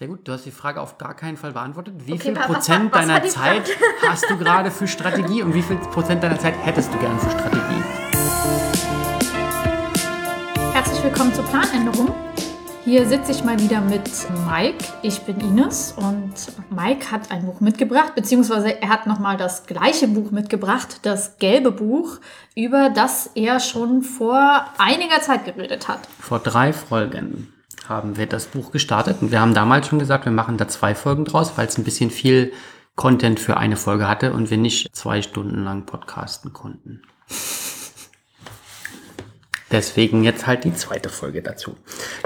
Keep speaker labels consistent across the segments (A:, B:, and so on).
A: Sehr gut, du hast die Frage auf gar keinen Fall beantwortet. Wie
B: Okay,
A: viel
B: was
A: Prozent
B: was war
A: deiner Zeit hast du gerade für Strategie und wie viel Prozent deiner Zeit hättest du gern für Strategie?
B: Herzlich willkommen zur Planänderung. Hier sitze ich mal wieder mit Mike. Ich bin Ines und Mike hat ein Buch mitgebracht, beziehungsweise er hat nochmal das gleiche Buch mitgebracht, das gelbe Buch, über das er schon vor einiger Zeit geredet hat.
A: Vor drei Folgen haben wir das Buch gestartet und wir haben damals schon gesagt, wir machen da zwei Folgen draus, weil es ein bisschen viel Content für eine Folge hatte und wir nicht zwei Stunden lang podcasten konnten. Deswegen jetzt halt die zweite Folge dazu.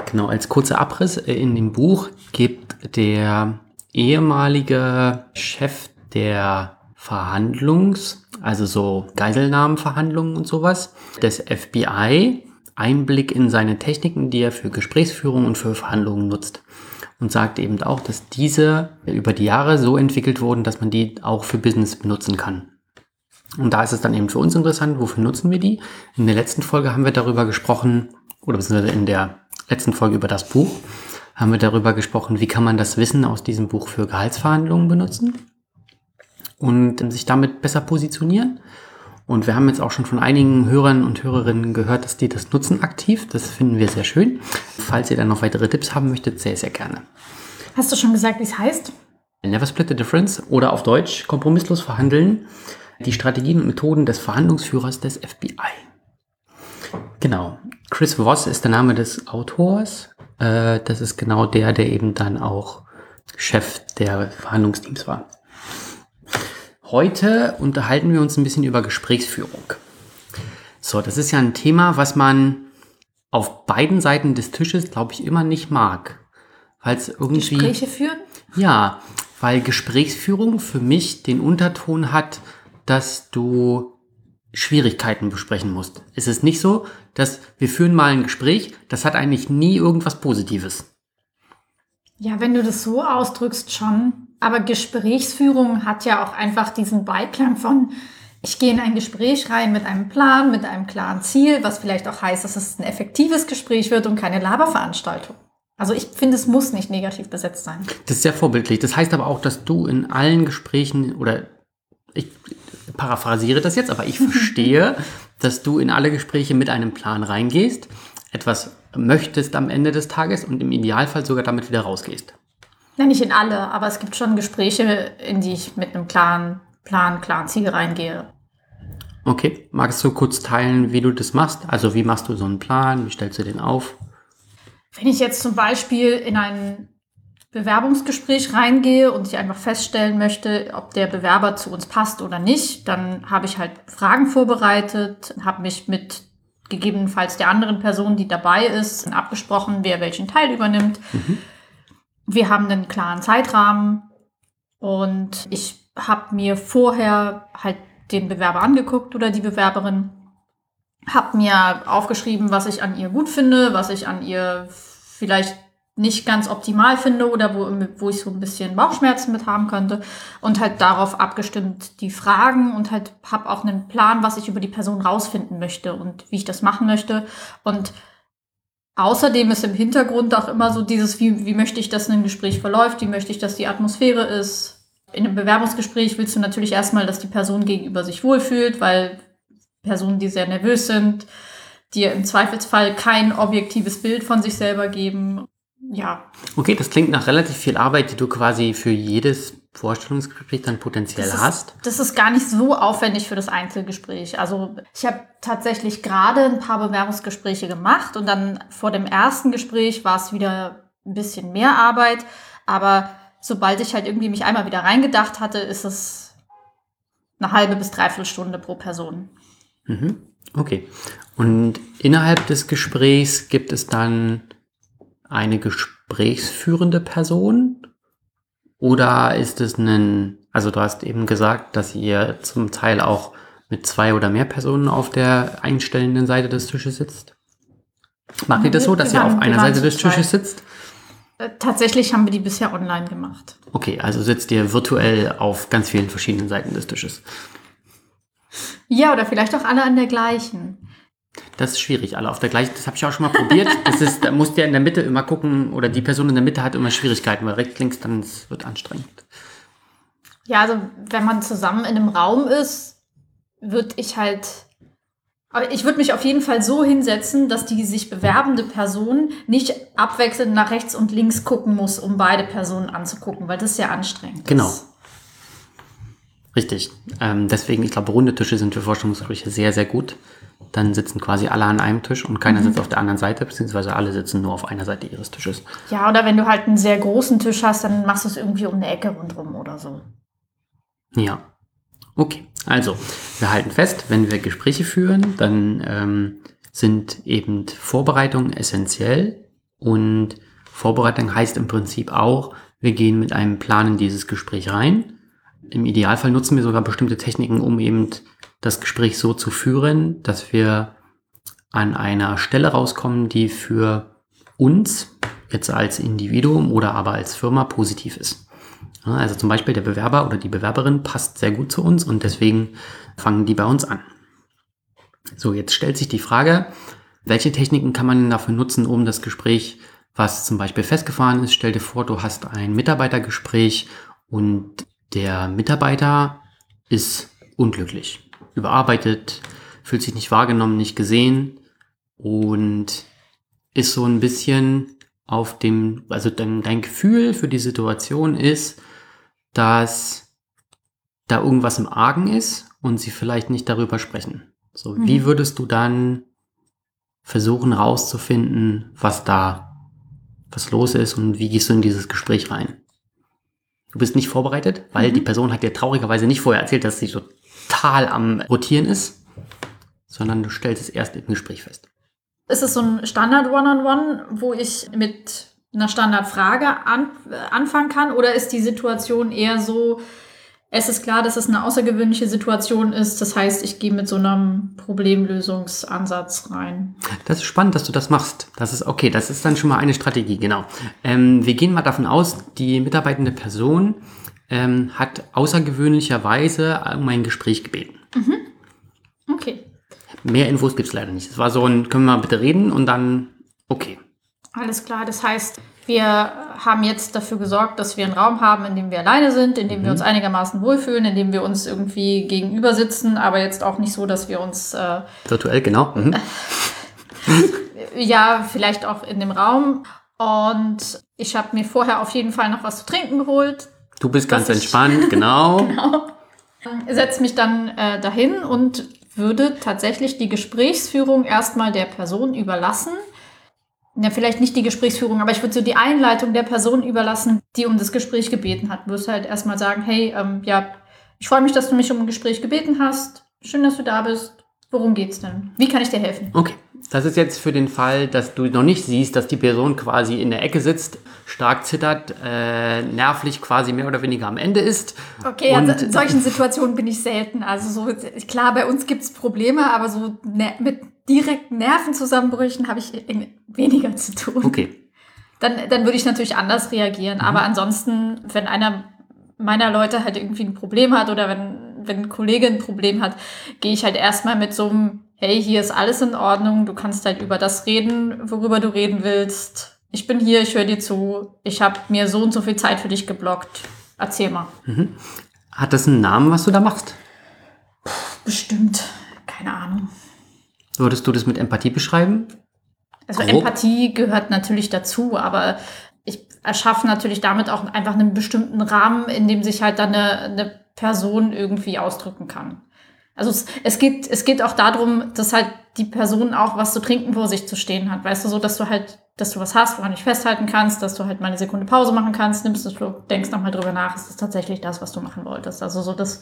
A: Genau, als kurzer Abriss äh, in dem Buch gibt der ehemalige Chef der Verhandlungs, also so Geiselnahmenverhandlungen und sowas, des FBI Einblick in seine Techniken, die er für Gesprächsführung und für Verhandlungen nutzt. Und sagt eben auch, dass diese über die Jahre so entwickelt wurden, dass man die auch für Business benutzen kann. Und da ist es dann eben für uns interessant, wofür nutzen wir die? In der letzten Folge haben wir darüber gesprochen, oder in der letzten Folge über das Buch, haben wir darüber gesprochen, wie kann man das Wissen aus diesem Buch für Gehaltsverhandlungen benutzen und sich damit besser positionieren. Und wir haben jetzt auch schon von einigen Hörern und Hörerinnen gehört, dass die das nutzen aktiv. Das finden wir sehr schön. Falls ihr dann noch weitere Tipps haben möchtet, sehr, sehr gerne.
B: Hast du schon gesagt, wie es heißt?
A: Never Split the Difference oder auf Deutsch kompromisslos verhandeln. Die Strategien und Methoden des Verhandlungsführers des FBI. Genau. Chris Voss ist der Name des Autors. Äh, das ist genau der, der eben dann auch Chef der Verhandlungsteams war. Heute unterhalten wir uns ein bisschen über Gesprächsführung. So, das ist ja ein Thema, was man auf beiden Seiten des Tisches, glaube ich, immer nicht mag. Weil es irgendwie.
B: Gespräche führen?
A: Ja, weil Gesprächsführung für mich den Unterton hat, dass du Schwierigkeiten besprechen musst. Es ist nicht so, dass wir führen mal ein Gespräch, das hat eigentlich nie irgendwas Positives.
B: Ja, wenn du das so ausdrückst, schon. Aber Gesprächsführung hat ja auch einfach diesen Beiklang von, ich gehe in ein Gespräch rein mit einem Plan, mit einem klaren Ziel, was vielleicht auch heißt, dass es ein effektives Gespräch wird und keine Laberveranstaltung. Also ich finde, es muss nicht negativ besetzt sein.
A: Das ist sehr vorbildlich. Das heißt aber auch, dass du in allen Gesprächen oder ich paraphrasiere das jetzt, aber ich verstehe, dass du in alle Gespräche mit einem Plan reingehst, etwas möchtest am Ende des Tages und im Idealfall sogar damit wieder rausgehst.
B: Nein, nicht in alle, aber es gibt schon Gespräche, in die ich mit einem klaren Plan, klaren Ziel reingehe.
A: Okay, magst du kurz teilen, wie du das machst? Also wie machst du so einen Plan? Wie stellst du den auf?
B: Wenn ich jetzt zum Beispiel in ein Bewerbungsgespräch reingehe und ich einfach feststellen möchte, ob der Bewerber zu uns passt oder nicht, dann habe ich halt Fragen vorbereitet, habe mich mit gegebenenfalls der anderen Person, die dabei ist, abgesprochen, wer welchen Teil übernimmt. Wir haben einen klaren Zeitrahmen und ich habe mir vorher halt den Bewerber angeguckt oder die Bewerberin, habe mir aufgeschrieben, was ich an ihr gut finde, was ich an ihr vielleicht nicht ganz optimal finde oder wo, wo ich so ein bisschen Bauchschmerzen mit haben könnte und halt darauf abgestimmt die Fragen und halt habe auch einen Plan, was ich über die Person rausfinden möchte und wie ich das machen möchte und Außerdem ist im Hintergrund auch immer so dieses, wie, wie möchte ich, dass ein Gespräch verläuft, wie möchte ich, dass die Atmosphäre ist. In einem Bewerbungsgespräch willst du natürlich erstmal, dass die Person gegenüber sich wohlfühlt, weil Personen, die sehr nervös sind, dir im Zweifelsfall kein objektives Bild von sich selber geben. Ja,
A: Okay, das klingt nach relativ viel Arbeit, die du quasi für jedes Vorstellungsgespräch dann potenziell
B: das
A: hast.
B: ist, das ist gar nicht so aufwendig für das Einzelgespräch. Also ich habe tatsächlich gerade ein paar Bewerbungsgespräche gemacht und dann vor dem ersten Gespräch war es wieder ein bisschen mehr Arbeit. Aber sobald ich halt irgendwie mich einmal wieder reingedacht hatte, ist es eine halbe bis dreiviertel Stunde pro Person.
A: Mhm. Okay. Und innerhalb des Gesprächs gibt es dann eine gesprächsführende Person? Oder ist es ein, also du hast eben gesagt, dass ihr zum Teil auch mit zwei oder mehr Personen auf der einstellenden Seite des Tisches sitzt? Macht ihr das so, dass ihr auf einer Seite des Tisches sitzt?
B: Äh, Tatsächlich haben wir die bisher online gemacht.
A: Okay, also sitzt ihr virtuell auf ganz vielen verschiedenen Seiten des Tisches.
B: Ja, oder vielleicht auch alle an der gleichen.
A: Das ist schwierig. Alle auf der gleichen, das habe ich auch schon mal probiert. Das ist, da musst du ja in der Mitte immer gucken, oder die Person in der Mitte hat immer Schwierigkeiten, weil rechts, links, dann es wird anstrengend.
B: Ja, also wenn man zusammen in einem Raum ist, würde ich halt. Aber ich würde mich auf jeden Fall so hinsetzen, dass die sich bewerbende Person nicht abwechselnd nach rechts und links gucken muss, um beide Personen anzugucken, weil das ist ja anstrengend.
A: Genau. Richtig. Ähm, deswegen, ich glaube, runde Tische sind für Forschungsgespräche sehr, sehr gut. Dann sitzen quasi alle an einem Tisch und keiner sitzt auf der anderen Seite, beziehungsweise alle sitzen nur auf einer Seite ihres Tisches.
B: Ja, oder wenn du halt einen sehr großen Tisch hast, dann machst du es irgendwie um eine Ecke rundherum oder so.
A: Ja. Okay, also wir halten fest, wenn wir Gespräche führen, dann ähm, sind eben Vorbereitungen essentiell und Vorbereitung heißt im Prinzip auch, wir gehen mit einem Plan in dieses Gespräch rein. Im Idealfall nutzen wir sogar bestimmte Techniken, um eben das Gespräch so zu führen, dass wir an einer Stelle rauskommen, die für uns jetzt als Individuum oder aber als Firma positiv ist. Also zum Beispiel der Bewerber oder die Bewerberin passt sehr gut zu uns und deswegen fangen die bei uns an. So, jetzt stellt sich die Frage, welche Techniken kann man dafür nutzen, um das Gespräch, was zum Beispiel festgefahren ist, stell dir vor, du hast ein Mitarbeitergespräch und der Mitarbeiter ist unglücklich, überarbeitet, fühlt sich nicht wahrgenommen, nicht gesehen und ist so ein bisschen auf dem, also dein, dein Gefühl für die Situation ist, dass da irgendwas im Argen ist und sie vielleicht nicht darüber sprechen. So,
B: Mhm.
A: wie würdest du dann versuchen rauszufinden, was da, was los ist und wie gehst du in dieses Gespräch rein? Du bist nicht vorbereitet, weil
B: Mhm.
A: die Person hat dir traurigerweise nicht vorher erzählt, dass sie total am Rotieren ist, sondern du stellst es erst im Gespräch fest.
B: Ist es so ein Standard-One-on-One, wo ich mit einer Standardfrage an, äh, anfangen kann? Oder ist die Situation eher so, es ist klar, dass es eine außergewöhnliche Situation ist. Das heißt, ich gehe mit so einem Problemlösungsansatz rein.
A: Das ist spannend, dass du das machst. Das ist okay, das ist dann schon mal eine Strategie, genau. Ähm, wir gehen mal davon aus, die mitarbeitende Person ähm, hat außergewöhnlicherweise um ein Gespräch gebeten.
B: Okay,
A: Mehr Infos gibt's leider nicht. Es war so ein, können wir mal bitte reden und dann, okay.
B: alles klar. Das heißt, wir haben jetzt dafür gesorgt, dass wir einen Raum haben, in dem wir alleine sind, in dem wir uns einigermaßen wohlfühlen, in dem wir uns irgendwie gegenüber sitzen, aber jetzt auch nicht so, dass wir uns äh,
A: Virtuell, genau. Mhm.
B: ja, vielleicht auch in dem Raum. Und ich habe mir vorher auf jeden Fall noch was zu trinken geholt.
A: Du bist ganz entspannt, genau.
B: Setze mich dann äh, dahin und würde tatsächlich die Gesprächsführung erstmal der Person überlassen. Ja, vielleicht nicht die Gesprächsführung, aber ich würde so die Einleitung der Person überlassen, die um das Gespräch gebeten hat. Würde halt erstmal sagen, hey, ähm, ja, ich freue mich, dass du mich um ein Gespräch gebeten hast. Schön, dass du da bist. Worum geht's denn? Wie kann ich dir helfen?
A: Okay. Das ist jetzt für den Fall, dass du noch nicht siehst, dass die Person quasi in der Ecke sitzt, stark zittert, äh, nervlich quasi mehr oder weniger am Ende ist.
B: Okay, also in solchen Situationen bin ich selten. Also so, klar, bei uns gibt's Probleme, aber so ne mit direkten Nervenzusammenbrüchen habe ich weniger zu tun.
A: Okay.
B: Dann, dann würde ich natürlich anders reagieren. Aber ansonsten, wenn einer meiner Leute halt irgendwie ein Problem hat oder wenn, wenn ein Kollege ein Problem hat, gehe ich halt erstmal mit so einem, hey, hier ist alles in Ordnung, du kannst halt über das reden, worüber du reden willst. Ich bin hier, ich höre dir zu, ich habe mir so und so viel Zeit für dich geblockt. Erzähl mal.
A: Hat das einen Namen, was du da machst?
B: Bestimmt. Keine Ahnung.
A: Würdest du das mit Empathie beschreiben?
B: Also
A: Grob.
B: Empathie gehört natürlich dazu, aber ich erschaffe natürlich damit auch einfach einen bestimmten Rahmen, in dem sich halt dann eine, eine Person irgendwie ausdrücken kann. Also es, es geht es geht auch darum, dass halt die Person auch was zu trinken vor sich zu stehen hat, weißt du, so dass du halt, dass du was hast, woran du festhalten kannst, dass du halt mal eine Sekunde Pause machen kannst, nimmst es, denkst nochmal drüber nach, ist das tatsächlich das, was du machen wolltest. Also so das,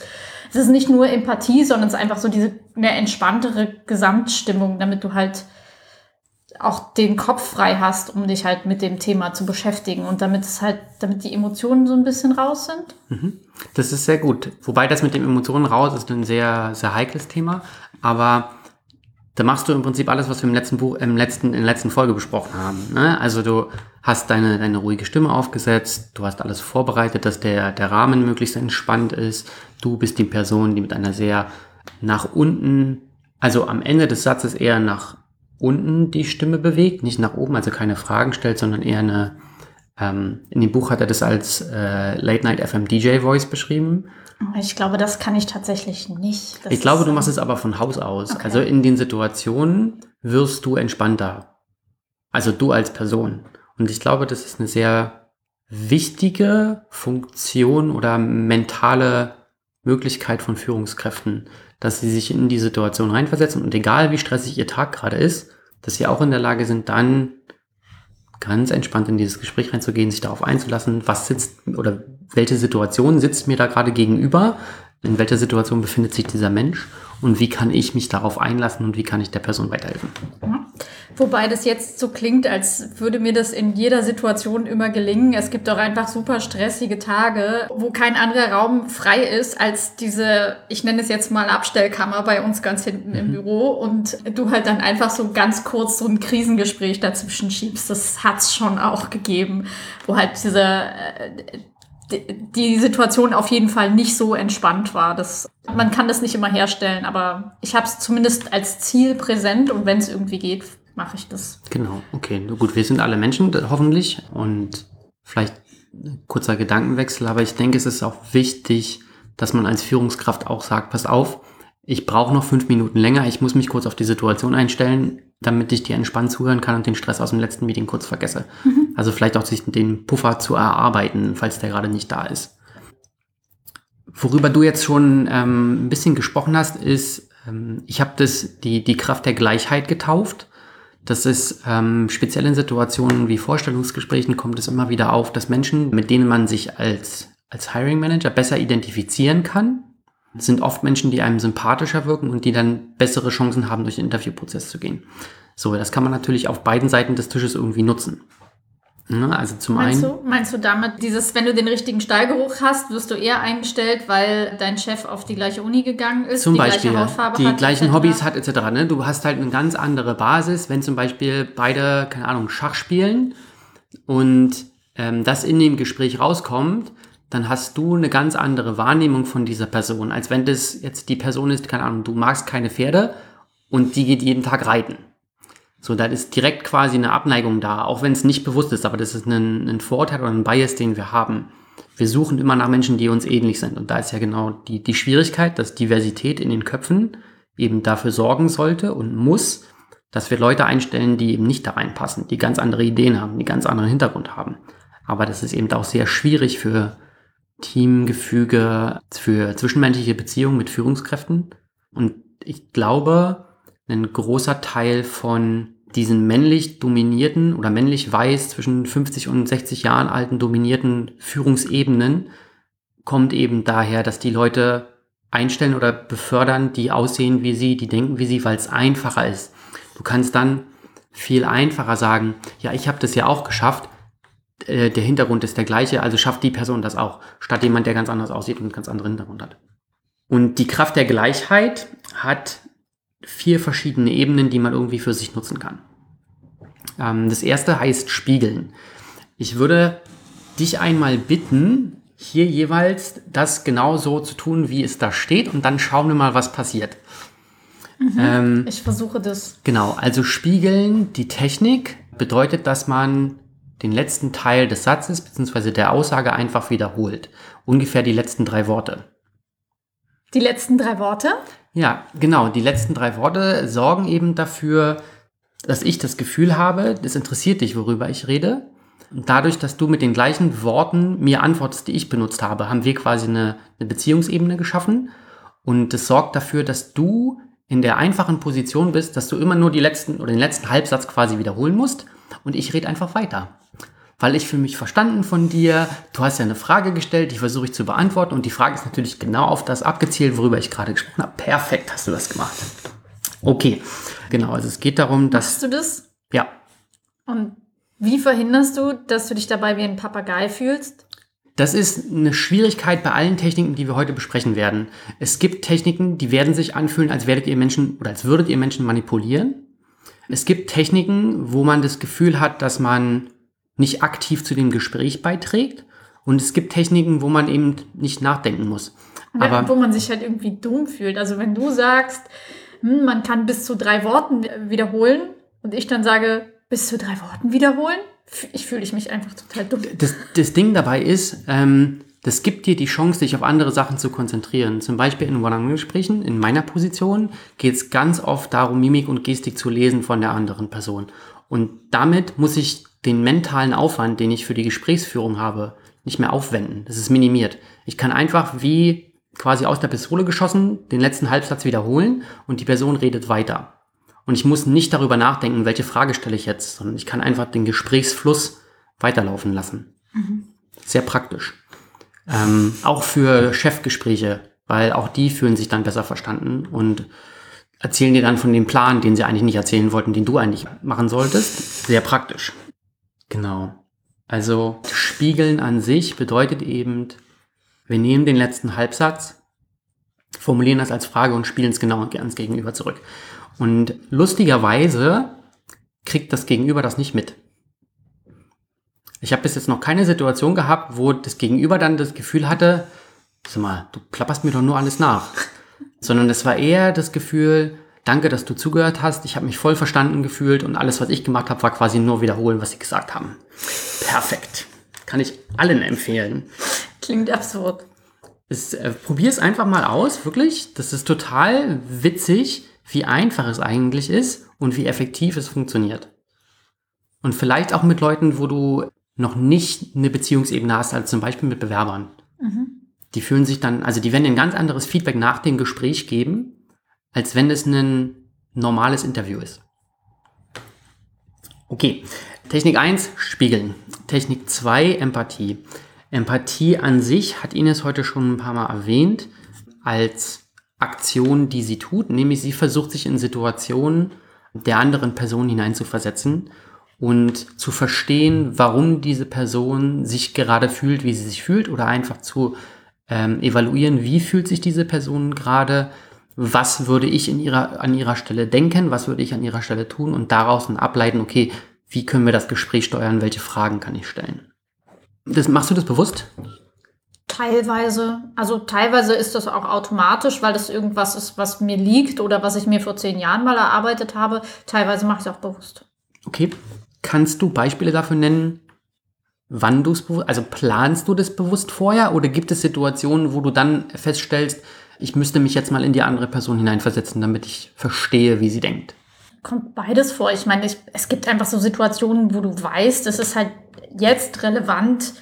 B: es ist nicht nur Empathie, sondern es ist einfach so diese eine entspanntere Gesamtstimmung, damit du halt auch den Kopf frei hast, um dich halt mit dem Thema zu beschäftigen und damit es halt, damit die Emotionen so ein bisschen raus sind.
A: Das ist sehr gut. Wobei das mit den Emotionen raus ist ein sehr, sehr heikles Thema. Aber da machst du im Prinzip alles, was wir im letzten Buch, im letzten, in der letzten Folge besprochen haben. Ne? Also du hast deine, deine ruhige Stimme aufgesetzt, du hast alles vorbereitet, dass der, der Rahmen möglichst entspannt ist. Du bist die Person, die mit einer sehr nach unten, also am Ende des Satzes eher nach unten die Stimme bewegt, nicht nach oben, also keine Fragen stellt, sondern eher eine, ähm, in dem Buch hat er das als äh, Late Night FM DJ Voice beschrieben.
B: Ich glaube, das kann ich tatsächlich nicht. Das
A: ich glaube, du machst
B: ähm,
A: es aber von Haus aus.
B: Okay.
A: Also in den Situationen wirst du entspannter. Also du als Person. Und ich glaube, das ist eine sehr wichtige Funktion oder mentale Möglichkeit von Führungskräften, dass sie sich in die Situation reinversetzen und egal wie stressig ihr Tag gerade ist, dass sie auch in der Lage sind, dann ganz entspannt in dieses Gespräch reinzugehen, sich darauf einzulassen, was sitzt oder welche Situation sitzt mir da gerade gegenüber, in welcher Situation befindet sich dieser Mensch? Und wie kann ich mich darauf einlassen und wie kann ich der Person weiterhelfen.
B: Wobei das jetzt so klingt, als würde mir das in jeder Situation immer gelingen. Es gibt auch einfach super stressige Tage, wo kein anderer Raum frei ist als diese, ich nenne es jetzt mal Abstellkammer bei uns ganz hinten im Büro und du halt dann einfach so ganz kurz so ein Krisengespräch dazwischen schiebst. Das hat's schon auch gegeben, wo halt diese äh, die- Situation auf jeden Fall nicht so entspannt war. Das, man kann das nicht immer herstellen, aber ich habe es zumindest als Ziel präsent und wenn es irgendwie geht, mache ich das.
A: Genau, okay. Gut, wir sind alle Menschen, hoffentlich. Und vielleicht ein kurzer Gedankenwechsel, aber ich denke, es ist auch wichtig, dass man als Führungskraft auch sagt, pass auf, ich brauche noch fünf Minuten länger, ich muss mich kurz auf die Situation einstellen, damit ich dir entspannt zuhören kann und den Stress aus dem letzten Meeting kurz vergesse. Also vielleicht auch sich den Puffer zu erarbeiten, falls der gerade nicht da ist. Worüber du jetzt schon ähm, ein bisschen gesprochen hast, ist, ähm, ich habe das die, die Kraft der Gleichheit getauft. Das ist ähm, speziell in Situationen wie Vorstellungsgesprächen kommt es immer wieder auf, dass Menschen, mit denen man sich als, als Hiring Manager besser identifizieren kann, sind oft Menschen, die einem sympathischer wirken und die dann bessere Chancen haben, durch den Interviewprozess zu gehen. So, das kann man natürlich auf beiden Seiten des Tisches irgendwie nutzen. Ne, Also zum
B: Meinst
A: einen.
B: du, meinst du damit, dieses, wenn du den richtigen Stallgeruch hast, wirst du eher eingestellt, weil dein Chef auf die gleiche Uni gegangen ist,
A: Zum
B: die
A: Beispiel
B: gleiche Hautfarbe
A: die
B: hat,
A: gleichen
B: etc.?
A: Hobbys hat etc. Ne? Du hast halt eine ganz andere Basis, wenn zum Beispiel beide, keine Ahnung, Schach spielen und ähm, das in dem Gespräch rauskommt, dann hast du eine ganz andere Wahrnehmung von dieser Person, als wenn das jetzt die Person ist, keine Ahnung, du magst keine Pferde und die geht jeden Tag reiten. So, da ist direkt quasi eine Abneigung da, auch wenn es nicht bewusst ist, aber das ist ein, ein Vorteil oder ein Bias, den wir haben. Wir suchen immer nach Menschen, die uns ähnlich sind. Und da ist ja genau die, die Schwierigkeit, dass Diversität in den Köpfen eben dafür sorgen sollte und muss, dass wir Leute einstellen, die eben nicht da reinpassen, die ganz andere Ideen haben, die ganz anderen Hintergrund haben. Aber das ist eben auch sehr schwierig für Teamgefüge, für zwischenmenschliche Beziehungen mit Führungskräften. Und ich glaube, ein großer Teil von diesen männlich dominierten oder männlich weiß zwischen 50 und 60 Jahren alten dominierten Führungsebenen kommt eben daher, dass die Leute einstellen oder befördern, die aussehen wie sie, die denken wie sie, weil es einfacher ist. Du kannst dann viel einfacher sagen, ja, ich habe das ja auch geschafft, äh, der Hintergrund ist der gleiche, also schafft die Person das auch, statt jemand, der ganz anders aussieht und einen ganz anderen Hintergrund hat. Und die Kraft der Gleichheit hat vier verschiedene Ebenen, die man irgendwie für sich nutzen kann. Ähm, das erste heißt Spiegeln. Ich würde dich einmal bitten, hier jeweils das genau so zu tun, wie es da steht, und dann schauen wir mal, was passiert. Ähm,
B: Ich versuche das.
A: Genau, also spiegeln die Technik bedeutet, dass man den letzten Teil des Satzes bzw. der Aussage einfach wiederholt. Ungefähr die letzten drei Worte.
B: Die letzten drei Worte?
A: Ja, genau, die letzten drei Worte sorgen eben dafür, dass ich das Gefühl habe, es interessiert dich, worüber ich rede. Und dadurch, dass du mit den gleichen Worten mir antwortest, die ich benutzt habe, haben wir quasi eine, eine Beziehungsebene geschaffen. Und es sorgt dafür, dass du in der einfachen Position bist, dass du immer nur die letzten oder den letzten Halbsatz quasi wiederholen musst. Und ich rede einfach weiter. Weil ich fühle mich verstanden von dir. Du hast ja eine Frage gestellt, die versuche ich zu beantworten. Und die Frage ist natürlich genau auf das abgezielt, worüber ich gerade gesprochen habe. Perfekt hast du das gemacht. Okay, genau. Also es geht darum, dass.
B: Machst du das?
A: Ja,
B: Und wie verhinderst du, dass du dich dabei wie ein Papagei fühlst?
A: Das ist eine Schwierigkeit bei allen Techniken, die wir heute besprechen werden. Es gibt Techniken, die werden sich anfühlen, als werdet ihr Menschen oder als würdet ihr Menschen manipulieren. Es gibt Techniken, wo man das Gefühl hat, dass man nicht aktiv zu dem Gespräch beiträgt. Und es gibt Techniken, wo man eben nicht nachdenken muss.
B: Ja,
A: Aber
B: wo man sich halt irgendwie dumm fühlt. Also wenn du sagst, hm, man kann bis zu drei Worten wiederholen, und ich dann sage, bis zu drei Worten wiederholen, ich fühle mich einfach total dumm.
A: Das, das Ding dabei ist, ähm, das gibt dir die Chance, dich auf andere Sachen zu konzentrieren. Zum Beispiel in One-on-One-Gesprächen, in meiner Position, geht es ganz oft darum, Mimik und Gestik zu lesen von der anderen Person. Und damit muss ich den mentalen Aufwand, den ich für die Gesprächsführung habe, nicht mehr aufwenden. Das ist minimiert. Ich kann einfach wie quasi aus der Pistole geschossen den letzten Halbsatz wiederholen und die Person redet weiter. Und ich muss nicht darüber nachdenken, welche Frage stelle ich jetzt, sondern ich kann einfach den Gesprächsfluss weiterlaufen lassen. Mhm. Sehr praktisch. Ähm, auch für Chefgespräche, weil auch die fühlen sich dann besser verstanden und erzählen dir dann von dem Plan, den sie eigentlich nicht erzählen wollten, den du eigentlich machen solltest. Sehr praktisch. Genau. Also Spiegeln an sich bedeutet eben, wir nehmen den letzten Halbsatz, formulieren das als Frage und spielen es genau ans Gegenüber zurück. Und lustigerweise kriegt das Gegenüber das nicht mit. Ich habe bis jetzt noch keine Situation gehabt, wo das Gegenüber dann das Gefühl hatte, sag mal, du plapperst mir doch nur alles nach. Sondern es war eher das Gefühl, danke, dass du zugehört hast, ich habe mich voll verstanden gefühlt und alles, was ich gemacht habe, war quasi nur wiederholen, was sie gesagt haben. Perfekt. Kann ich allen empfehlen.
B: Klingt absurd.
A: Es, äh, Probier es einfach mal aus, wirklich. Das ist total witzig, wie einfach es eigentlich ist und wie effektiv es funktioniert. Und vielleicht auch mit Leuten, wo du noch nicht eine Beziehungsebene hast, als zum Beispiel mit Bewerbern. Mhm. Die fühlen sich dann, also die werden ein ganz anderes Feedback nach dem Gespräch geben, als wenn es ein normales Interview ist. Okay, Technik 1, Spiegeln. Technik 2, Empathie. Empathie an sich hat Ines heute schon ein paar Mal erwähnt, als Aktion, die sie tut, nämlich sie versucht sich in Situationen der anderen Person hineinzuversetzen und zu verstehen, warum diese Person sich gerade fühlt, wie sie sich fühlt oder einfach zu ähm, evaluieren, wie fühlt sich diese Person gerade, was würde ich in ihrer, an ihrer Stelle denken, was würde ich an ihrer Stelle tun und daraus dann ableiten, okay, wie können wir das Gespräch steuern, welche Fragen kann ich stellen. Das, machst du das bewusst?
B: Teilweise. Also teilweise ist das auch automatisch, weil das irgendwas ist, was mir liegt oder was ich mir vor zehn Jahren mal erarbeitet habe. Teilweise mache ich es auch bewusst.
A: Okay. Kannst du Beispiele dafür nennen, wann du es bewusst, also planst du das bewusst vorher oder gibt es Situationen, wo du dann feststellst, ich müsste mich jetzt mal in die andere Person hineinversetzen, damit ich verstehe, wie sie denkt?
B: Kommt beides vor. Ich meine, ich, es gibt einfach so Situationen, wo du weißt, es ist halt jetzt relevant,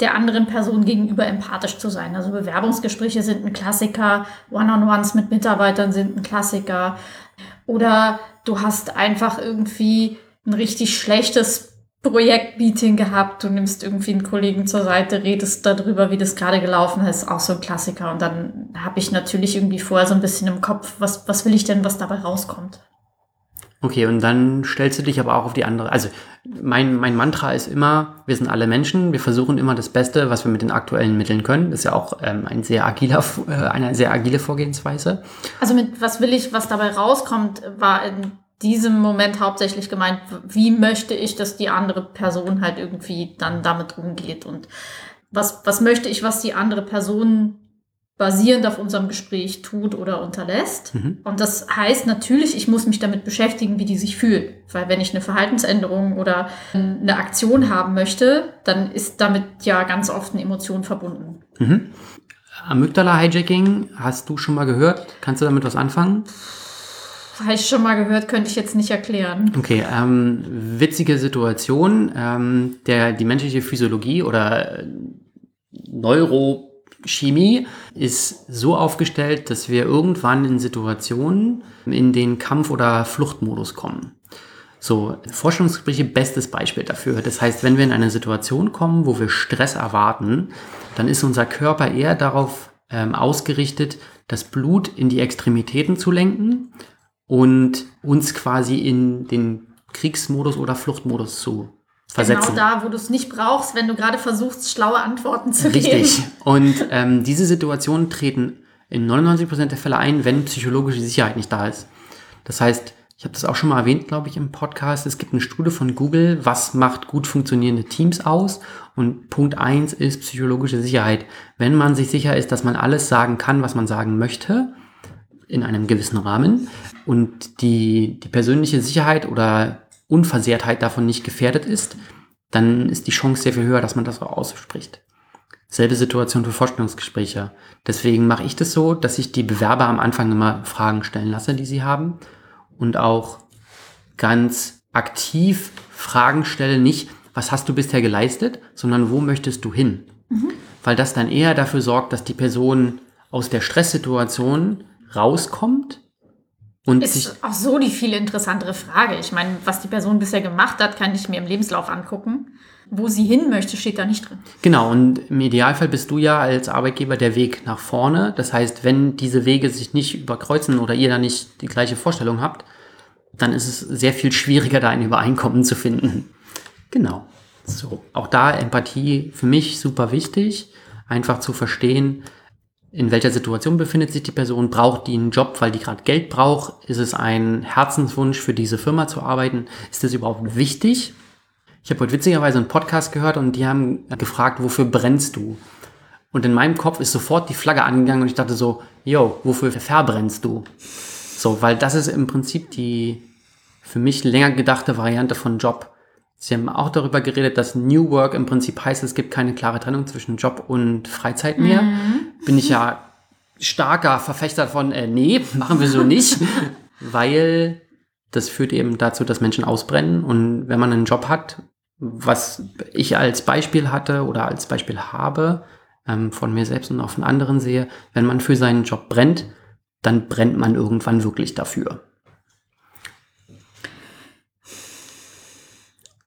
B: der anderen Person gegenüber empathisch zu sein. Also Bewerbungsgespräche sind ein Klassiker, One-on-Ones mit Mitarbeitern sind ein Klassiker. Oder du hast einfach irgendwie ein richtig schlechtes Projektmeeting gehabt, du nimmst irgendwie einen Kollegen zur Seite, redest darüber, wie das gerade gelaufen ist, auch so ein Klassiker. Und dann habe ich natürlich irgendwie vorher so ein bisschen im Kopf, was, was will ich denn, was dabei rauskommt.
A: Okay, und dann stellst du dich aber auch auf die andere. Also mein, mein Mantra ist immer, wir sind alle Menschen, wir versuchen immer das Beste, was wir mit den aktuellen Mitteln können. Das ist ja auch ähm, ein sehr agiler, äh, eine sehr agile Vorgehensweise.
B: Also mit was will ich, was dabei rauskommt, war in diesem Moment hauptsächlich gemeint, wie möchte ich, dass die andere Person halt irgendwie dann damit umgeht und was, was möchte ich, was die andere Person basierend auf unserem Gespräch tut oder unterlässt. Mhm. Und das heißt natürlich, ich muss mich damit beschäftigen, wie die sich fühlt. Weil wenn ich eine Verhaltensänderung oder eine Aktion haben möchte, dann ist damit ja ganz oft eine Emotion verbunden.
A: Mhm. Amygdala-Hijacking, hast du schon mal gehört? Kannst du damit was anfangen?
B: Habe ich schon mal gehört, könnte ich jetzt nicht erklären.
A: Okay, ähm, witzige Situation. Ähm, der, die menschliche Physiologie oder Neurochemie ist so aufgestellt, dass wir irgendwann in Situationen in den Kampf- oder Fluchtmodus kommen. So, Forschungsgespräche, bestes Beispiel dafür. Das heißt, wenn wir in eine Situation kommen, wo wir Stress erwarten, dann ist unser Körper eher darauf ähm, ausgerichtet, das Blut in die Extremitäten zu lenken und uns quasi in den Kriegsmodus oder Fluchtmodus zu versetzen.
B: Genau da, wo du es nicht brauchst, wenn du gerade versuchst, schlaue Antworten zu
A: Richtig. geben. Richtig. Und ähm, diese Situationen treten in 99% der Fälle ein, wenn psychologische Sicherheit nicht da ist. Das heißt, ich habe das auch schon mal erwähnt, glaube ich, im Podcast. Es gibt eine Studie von Google, was macht gut funktionierende Teams aus? Und Punkt eins ist psychologische Sicherheit. Wenn man sich sicher ist, dass man alles sagen kann, was man sagen möchte, in einem gewissen Rahmen und die, die persönliche Sicherheit oder Unversehrtheit davon nicht gefährdet ist, dann ist die Chance sehr viel höher, dass man das auch ausspricht. Selbe Situation für Vorstellungsgespräche. Deswegen mache ich das so, dass ich die Bewerber am Anfang immer Fragen stellen lasse, die sie haben und auch ganz aktiv Fragen stelle, nicht, was hast du bisher geleistet, sondern wo möchtest du hin? Mhm. Weil das dann eher dafür sorgt, dass die Person aus der Stresssituation rauskommt und
B: ist auch so die viel interessantere Frage. Ich meine, was die Person bisher gemacht hat, kann ich mir im Lebenslauf angucken. Wo sie hin möchte, steht da nicht drin.
A: Genau, und im Idealfall bist du ja als Arbeitgeber der Weg nach vorne. Das heißt, wenn diese Wege sich nicht überkreuzen oder ihr da nicht die gleiche Vorstellung habt, dann ist es sehr viel schwieriger, da ein Übereinkommen zu finden. Genau. So, auch da Empathie für mich super wichtig, einfach zu verstehen, in welcher Situation befindet sich die Person, braucht die einen Job, weil die gerade Geld braucht, ist es ein Herzenswunsch für diese Firma zu arbeiten, ist das überhaupt wichtig? Ich habe heute witzigerweise einen Podcast gehört und die haben gefragt, wofür brennst du? Und in meinem Kopf ist sofort die Flagge angegangen und ich dachte so, yo, wofür verbrennst du? So, weil das ist im Prinzip die für mich länger gedachte Variante von Job. Sie haben auch darüber geredet, dass New Work im Prinzip heißt, es gibt keine klare Trennung zwischen Job und Freizeit mehr. Mhm. Bin ich ja starker Verfechter von, äh, nee, machen wir so nicht, weil das führt eben dazu, dass Menschen ausbrennen. Und wenn man einen Job hat, was ich als Beispiel hatte oder als Beispiel habe, ähm, von mir selbst und auch von anderen sehe, wenn man für seinen Job brennt, dann brennt man irgendwann wirklich dafür.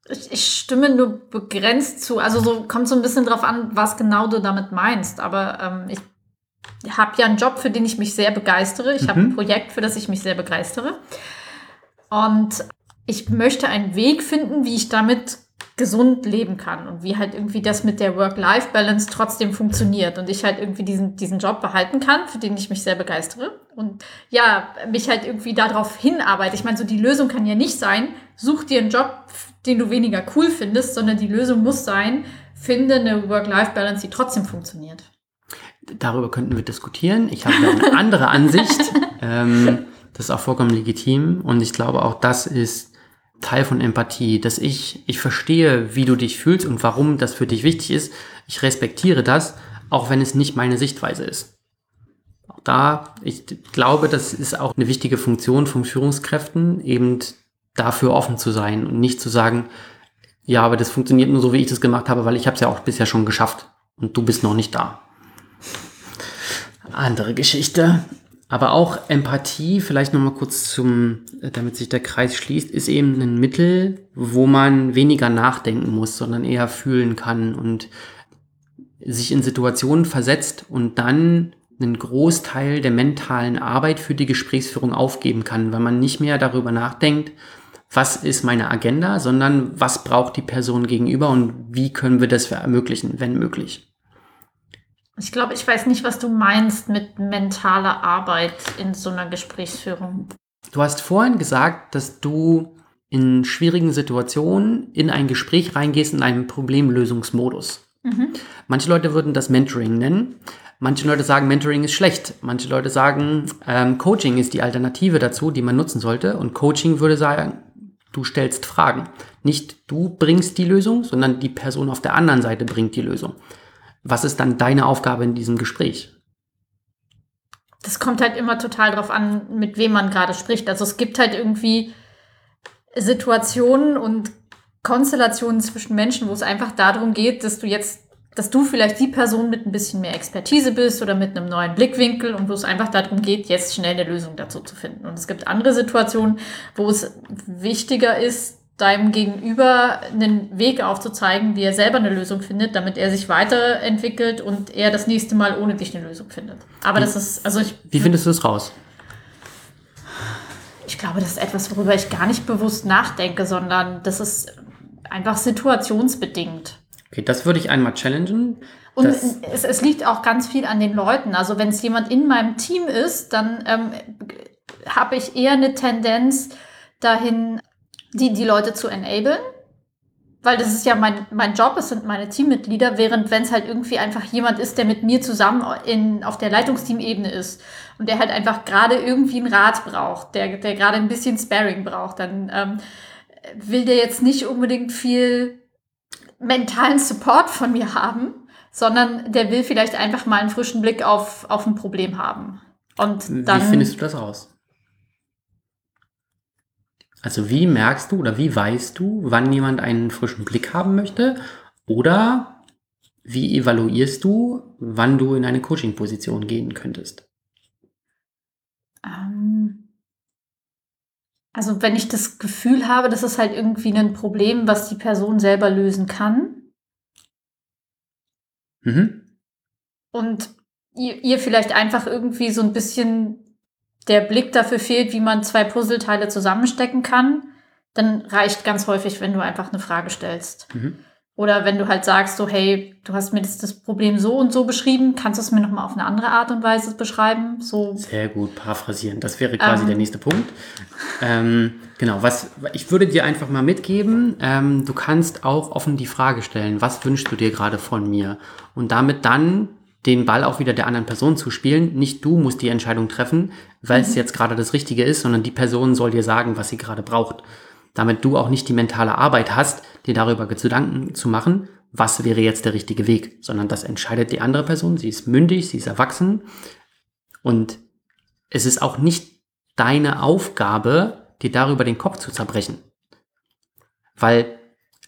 B: Ich, ich stimme nur begrenzt zu. Also so kommt so ein bisschen drauf an, was genau du damit meinst. Aber ähm, ich habe ja einen Job, für den ich mich sehr begeistere. Ich mhm. habe ein Projekt, für das ich mich sehr begeistere. Und ich möchte einen Weg finden, wie ich damit gesund leben kann und wie halt irgendwie das mit der Work-Life-Balance trotzdem funktioniert und ich halt irgendwie diesen, diesen Job behalten kann, für den ich mich sehr begeistere und ja, mich halt irgendwie darauf hinarbeite. Ich meine, so die Lösung kann ja nicht sein, such dir einen Job, den du weniger cool findest, sondern die Lösung muss sein, finde eine Work-Life-Balance, die trotzdem funktioniert.
A: Darüber könnten wir diskutieren. Ich habe da eine andere Ansicht. Ähm, das ist auch vollkommen legitim und ich glaube auch das ist Teil von Empathie, dass ich, ich verstehe, wie du dich fühlst und warum das für dich wichtig ist. Ich respektiere das, auch wenn es nicht meine Sichtweise ist. Auch da, ich glaube, das ist auch eine wichtige Funktion von Führungskräften, eben dafür offen zu sein und nicht zu sagen, ja, aber das funktioniert nur so, wie ich das gemacht habe, weil ich habe es ja auch bisher schon geschafft und du bist noch nicht da. Andere Geschichte. Aber auch Empathie, vielleicht nochmal kurz zum, äh, damit sich der Kreis schließt, ist eben ein Mittel, wo man weniger nachdenken muss, sondern eher fühlen kann und sich in Situationen versetzt und dann einen Großteil der mentalen Arbeit für die Gesprächsführung aufgeben kann, weil man nicht mehr darüber nachdenkt, was ist meine Agenda, sondern was braucht die Person gegenüber und wie können wir das ermöglichen, wenn möglich.
B: Ich glaube, ich weiß nicht, was du meinst mit mentaler Arbeit in so einer Gesprächsführung.
A: Du hast vorhin gesagt, dass du in schwierigen Situationen in ein Gespräch reingehst in einem Problemlösungsmodus. Mhm. Manche Leute würden das Mentoring nennen. Manche Leute sagen, Mentoring ist schlecht. Manche Leute sagen, ähm, Coaching ist die Alternative dazu, die man nutzen sollte. Und Coaching würde sagen, du stellst Fragen. Nicht du bringst die Lösung, sondern die Person auf der anderen Seite bringt die Lösung. Was ist dann deine Aufgabe in diesem Gespräch?
B: Das kommt halt immer total drauf an, mit wem man gerade spricht. Also es gibt halt irgendwie Situationen und Konstellationen zwischen Menschen, wo es einfach darum geht, dass du jetzt, dass du vielleicht die Person mit ein bisschen mehr Expertise bist oder mit einem neuen Blickwinkel und wo es einfach darum geht, jetzt schnell eine Lösung dazu zu finden. Und es gibt andere Situationen, wo es wichtiger ist, deinem Gegenüber einen Weg aufzuzeigen, wie er selber eine Lösung findet, damit er sich weiterentwickelt und er das nächste Mal ohne dich eine Lösung findet. Aber das ist, also ich.
A: Wie findest du es raus?
B: Ich glaube, das ist etwas, worüber ich gar nicht bewusst nachdenke, sondern das ist einfach situationsbedingt.
A: Okay, das würde ich einmal challengen.
B: Und es, es, liegt auch ganz viel an den Leuten. Also wenn es jemand in meinem Team ist, dann ähm, habe ich eher eine Tendenz dahin, die, die Leute zu enablen weil das ist ja mein, mein Job, es sind meine Teammitglieder, während wenn es halt irgendwie einfach jemand ist, der mit mir zusammen in, auf der Leitungsteamebene ist und der halt einfach gerade irgendwie einen Rat braucht, der, der gerade ein bisschen Sparring braucht, dann ähm, will der jetzt nicht unbedingt viel mentalen Support von mir haben, sondern der will vielleicht einfach mal einen frischen Blick auf, auf ein Problem haben. Und dann,
A: wie findest du das aus? Also wie merkst du oder wie weißt du, wann jemand einen frischen Blick haben möchte? Oder wie evaluierst du, wann du in eine Coaching-Position gehen könntest?
B: Ähm, also wenn ich das Gefühl habe, das ist halt irgendwie ein Problem, was die Person selber lösen kann. Mhm. Und ihr, ihr vielleicht einfach irgendwie so ein bisschen der Blick dafür fehlt, wie man zwei Puzzleteile zusammenstecken kann, dann reicht ganz häufig, wenn du einfach eine Frage stellst. Mhm. Oder wenn du halt sagst, so, hey, du hast mir das, das Problem so und so beschrieben, kannst du es mir nochmal auf eine andere Art und Weise beschreiben? So.
A: Sehr gut, paraphrasieren. Das wäre quasi ähm. der nächste Punkt. Ähm, genau, was ich würde dir einfach mal mitgeben, ähm, du kannst auch offen die Frage stellen, was wünschst du dir gerade von mir? Und damit dann den Ball auch wieder der anderen Person zu spielen. Nicht du musst die Entscheidung treffen, weil es mhm. jetzt gerade das Richtige ist, sondern die Person soll dir sagen, was sie gerade braucht. Damit du auch nicht die mentale Arbeit hast, dir darüber Gedanken zu machen, was wäre jetzt der richtige Weg, sondern das entscheidet die andere Person. Sie ist mündig, sie ist erwachsen und es ist auch nicht deine Aufgabe, dir darüber den Kopf zu zerbrechen. Weil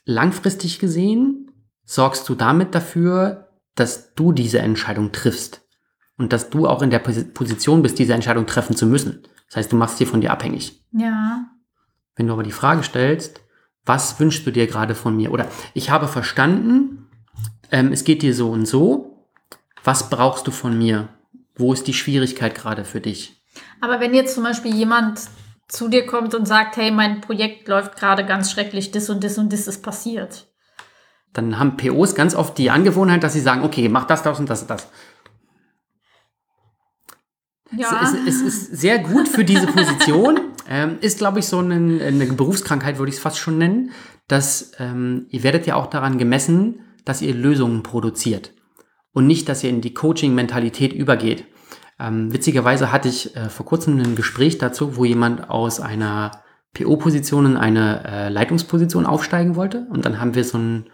A: langfristig gesehen sorgst du damit dafür, dass du diese Entscheidung triffst und dass du auch in der Position bist, diese Entscheidung treffen zu müssen. Das heißt, du machst sie von dir abhängig.
B: Ja.
A: Wenn du aber die Frage stellst, was wünschst du dir gerade von mir? Oder ich habe verstanden, ähm, es geht dir so und so. Was brauchst du von mir? Wo ist die Schwierigkeit gerade für dich?
B: Aber wenn jetzt zum Beispiel jemand zu dir kommt und sagt, hey, mein Projekt läuft gerade ganz schrecklich, das und das und das ist passiert
A: dann haben POs ganz oft die Angewohnheit, dass sie sagen, okay, mach das, das und das und das. Ja. Es, es, es ist sehr gut für diese Position. ähm, ist, glaube ich, so eine, eine Berufskrankheit, würde ich es fast schon nennen, dass ähm, ihr werdet ja auch daran gemessen, dass ihr Lösungen produziert und nicht, dass ihr in die Coaching-Mentalität übergeht. Ähm, witzigerweise hatte ich äh, vor kurzem ein Gespräch dazu, wo jemand aus einer PO-Position in eine äh, Leitungsposition aufsteigen wollte und dann haben wir so ein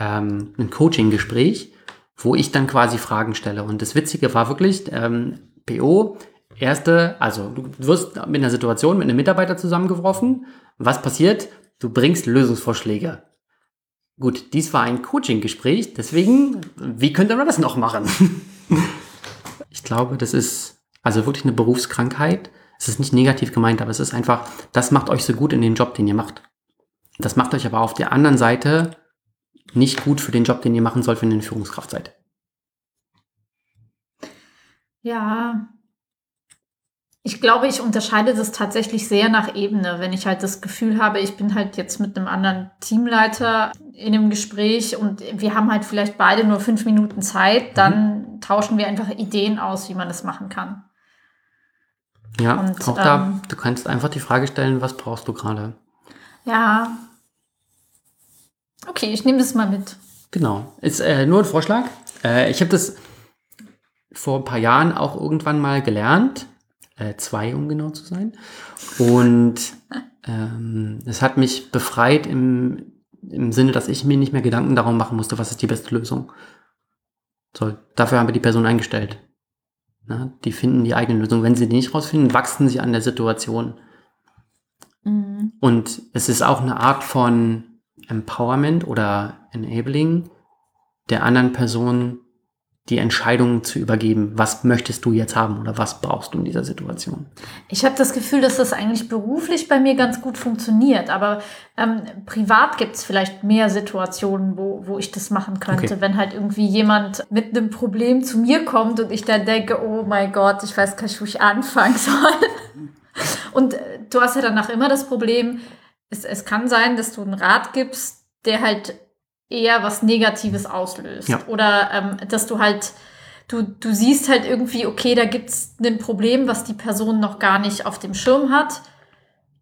A: ähm, ein Coaching-Gespräch, wo ich dann quasi Fragen stelle. Und das Witzige war wirklich, ähm, PO, erste, also du wirst mit einer Situation mit einem Mitarbeiter zusammengeworfen. Was passiert? Du bringst Lösungsvorschläge. Gut, dies war ein Coaching-Gespräch, deswegen, wie könnte man das noch machen? ich glaube, das ist also wirklich eine Berufskrankheit. Es ist nicht negativ gemeint, aber es ist einfach, das macht euch so gut in den Job, den ihr macht. Das macht euch aber auf der anderen Seite nicht gut für den Job, den ihr machen sollt, wenn ihr eine Führungskraft seid.
B: Ja, ich glaube, ich unterscheide das tatsächlich sehr nach Ebene. Wenn ich halt das Gefühl habe, ich bin halt jetzt mit einem anderen Teamleiter in einem Gespräch und wir haben halt vielleicht beide nur fünf Minuten Zeit, dann mhm. tauschen wir einfach Ideen aus, wie man das machen kann.
A: Ja, und, auch da, ähm, du kannst einfach die Frage stellen, was brauchst du gerade?
B: Ja, Okay, ich nehme das mal mit.
A: Genau. Ist äh, nur ein Vorschlag. Äh, ich habe das vor ein paar Jahren auch irgendwann mal gelernt. Äh, zwei, um genau zu sein. Und ähm, es hat mich befreit im, im Sinne, dass ich mir nicht mehr Gedanken darum machen musste, was ist die beste Lösung. So, dafür haben wir die Person eingestellt. Na, die finden die eigene Lösung. Wenn sie die nicht rausfinden, wachsen sie an der Situation. Mhm. Und es ist auch eine Art von Empowerment oder Enabling der anderen Person die Entscheidung zu übergeben, was möchtest du jetzt haben oder was brauchst du in dieser Situation?
B: Ich habe das Gefühl, dass das eigentlich beruflich bei mir ganz gut funktioniert, aber ähm, privat gibt es vielleicht mehr Situationen, wo, wo ich das machen könnte, okay. wenn halt irgendwie jemand mit einem Problem zu mir kommt und ich dann denke, oh mein Gott, ich weiß gar nicht, wo ich anfangen soll. und äh, du hast ja danach immer das Problem, es, es kann sein, dass du einen Rat gibst, der halt eher was Negatives auslöst. Ja. Oder ähm, dass du halt, du, du siehst halt irgendwie, okay, da gibt's ein Problem, was die Person noch gar nicht auf dem Schirm hat.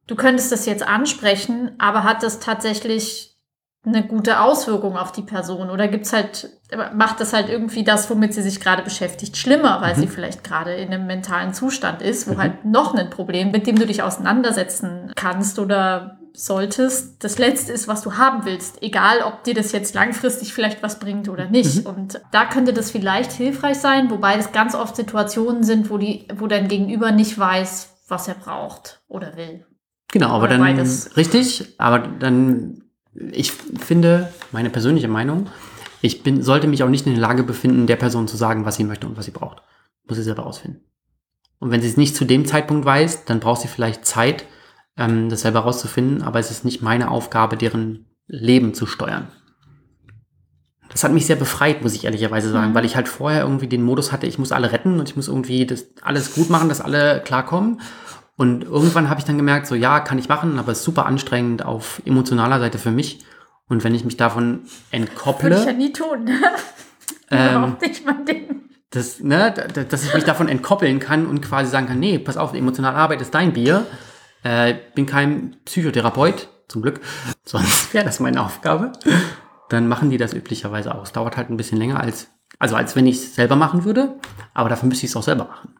B: Du könntest das jetzt ansprechen, aber hat das tatsächlich eine gute Auswirkung auf die Person? Oder gibt's halt, macht das halt irgendwie das, womit sie sich gerade beschäftigt, schlimmer, weil mhm. sie vielleicht gerade in einem mentalen Zustand ist, wo mhm. halt noch ein Problem, mit dem du dich auseinandersetzen kannst oder solltest, das Letzte ist, was du haben willst. Egal, ob dir das jetzt langfristig vielleicht was bringt oder nicht. Mhm. Und da könnte das vielleicht hilfreich sein, wobei es ganz oft Situationen sind, wo, die, wo dein Gegenüber nicht weiß, was er braucht oder will.
A: Genau, aber oder dann beides. richtig, aber dann, ich finde, meine persönliche Meinung, ich bin, sollte mich auch nicht in der Lage befinden, der Person zu sagen, was sie möchte und was sie braucht. Muss sie selber rausfinden. Und wenn sie es nicht zu dem Zeitpunkt weiß, dann braucht sie vielleicht Zeit, ähm, das selber rauszufinden, aber es ist nicht meine Aufgabe, deren Leben zu steuern. Das hat mich sehr befreit, muss ich ehrlicherweise sagen, mhm. weil ich halt vorher irgendwie den Modus hatte, ich muss alle retten und ich muss irgendwie das alles gut machen, dass alle klarkommen. Und irgendwann habe ich dann gemerkt, so ja, kann ich machen, aber es ist super anstrengend auf emotionaler Seite für mich. Und wenn ich mich davon entkopple. Würde
B: ich ja nie tun.
A: ähm, Überhaupt nicht mein Ding. Das, ne, dass ich mich davon entkoppeln kann und quasi sagen kann, nee, pass auf, emotionale Arbeit ist dein Bier. Äh, bin kein Psychotherapeut, zum Glück, sonst wäre das meine Aufgabe. Dann machen die das üblicherweise aus. Dauert halt ein bisschen länger als, also als wenn ich es selber machen würde, aber dafür müsste ich es auch selber machen.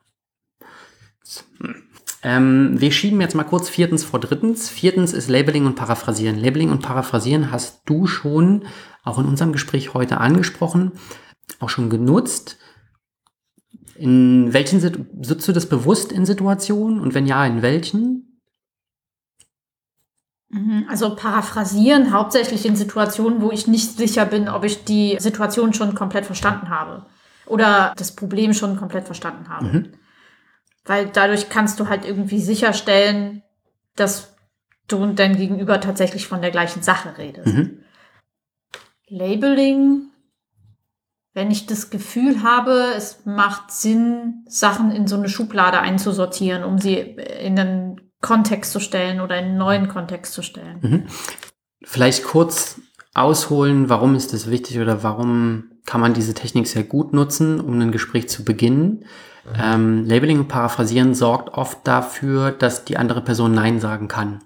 A: Ähm, wir schieben jetzt mal kurz viertens vor drittens. Viertens ist Labeling und Paraphrasieren. Labeling und Paraphrasieren hast du schon auch in unserem Gespräch heute angesprochen, auch schon genutzt. In welchen sitzt du das bewusst in Situationen und wenn ja, in welchen?
B: Mhm, also paraphrasieren hauptsächlich in Situationen, wo ich nicht sicher bin, ob ich die Situation schon komplett verstanden habe oder das Problem schon komplett verstanden habe. Mhm. Weil dadurch kannst du halt irgendwie sicherstellen, dass du und dein Gegenüber tatsächlich von der gleichen Sache redest. Mhm. Labeling, wenn ich das Gefühl habe, es macht Sinn, Sachen in so eine Schublade einzusortieren, um sie in einen Kontext zu stellen oder in einen neuen Kontext zu stellen. Mhm.
A: Vielleicht kurz ausholen, warum ist das wichtig oder warum kann man diese Technik sehr gut nutzen, um ein Gespräch zu beginnen. Ähm, Labeling und Paraphrasieren sorgt oft dafür, dass die andere Person Nein sagen kann.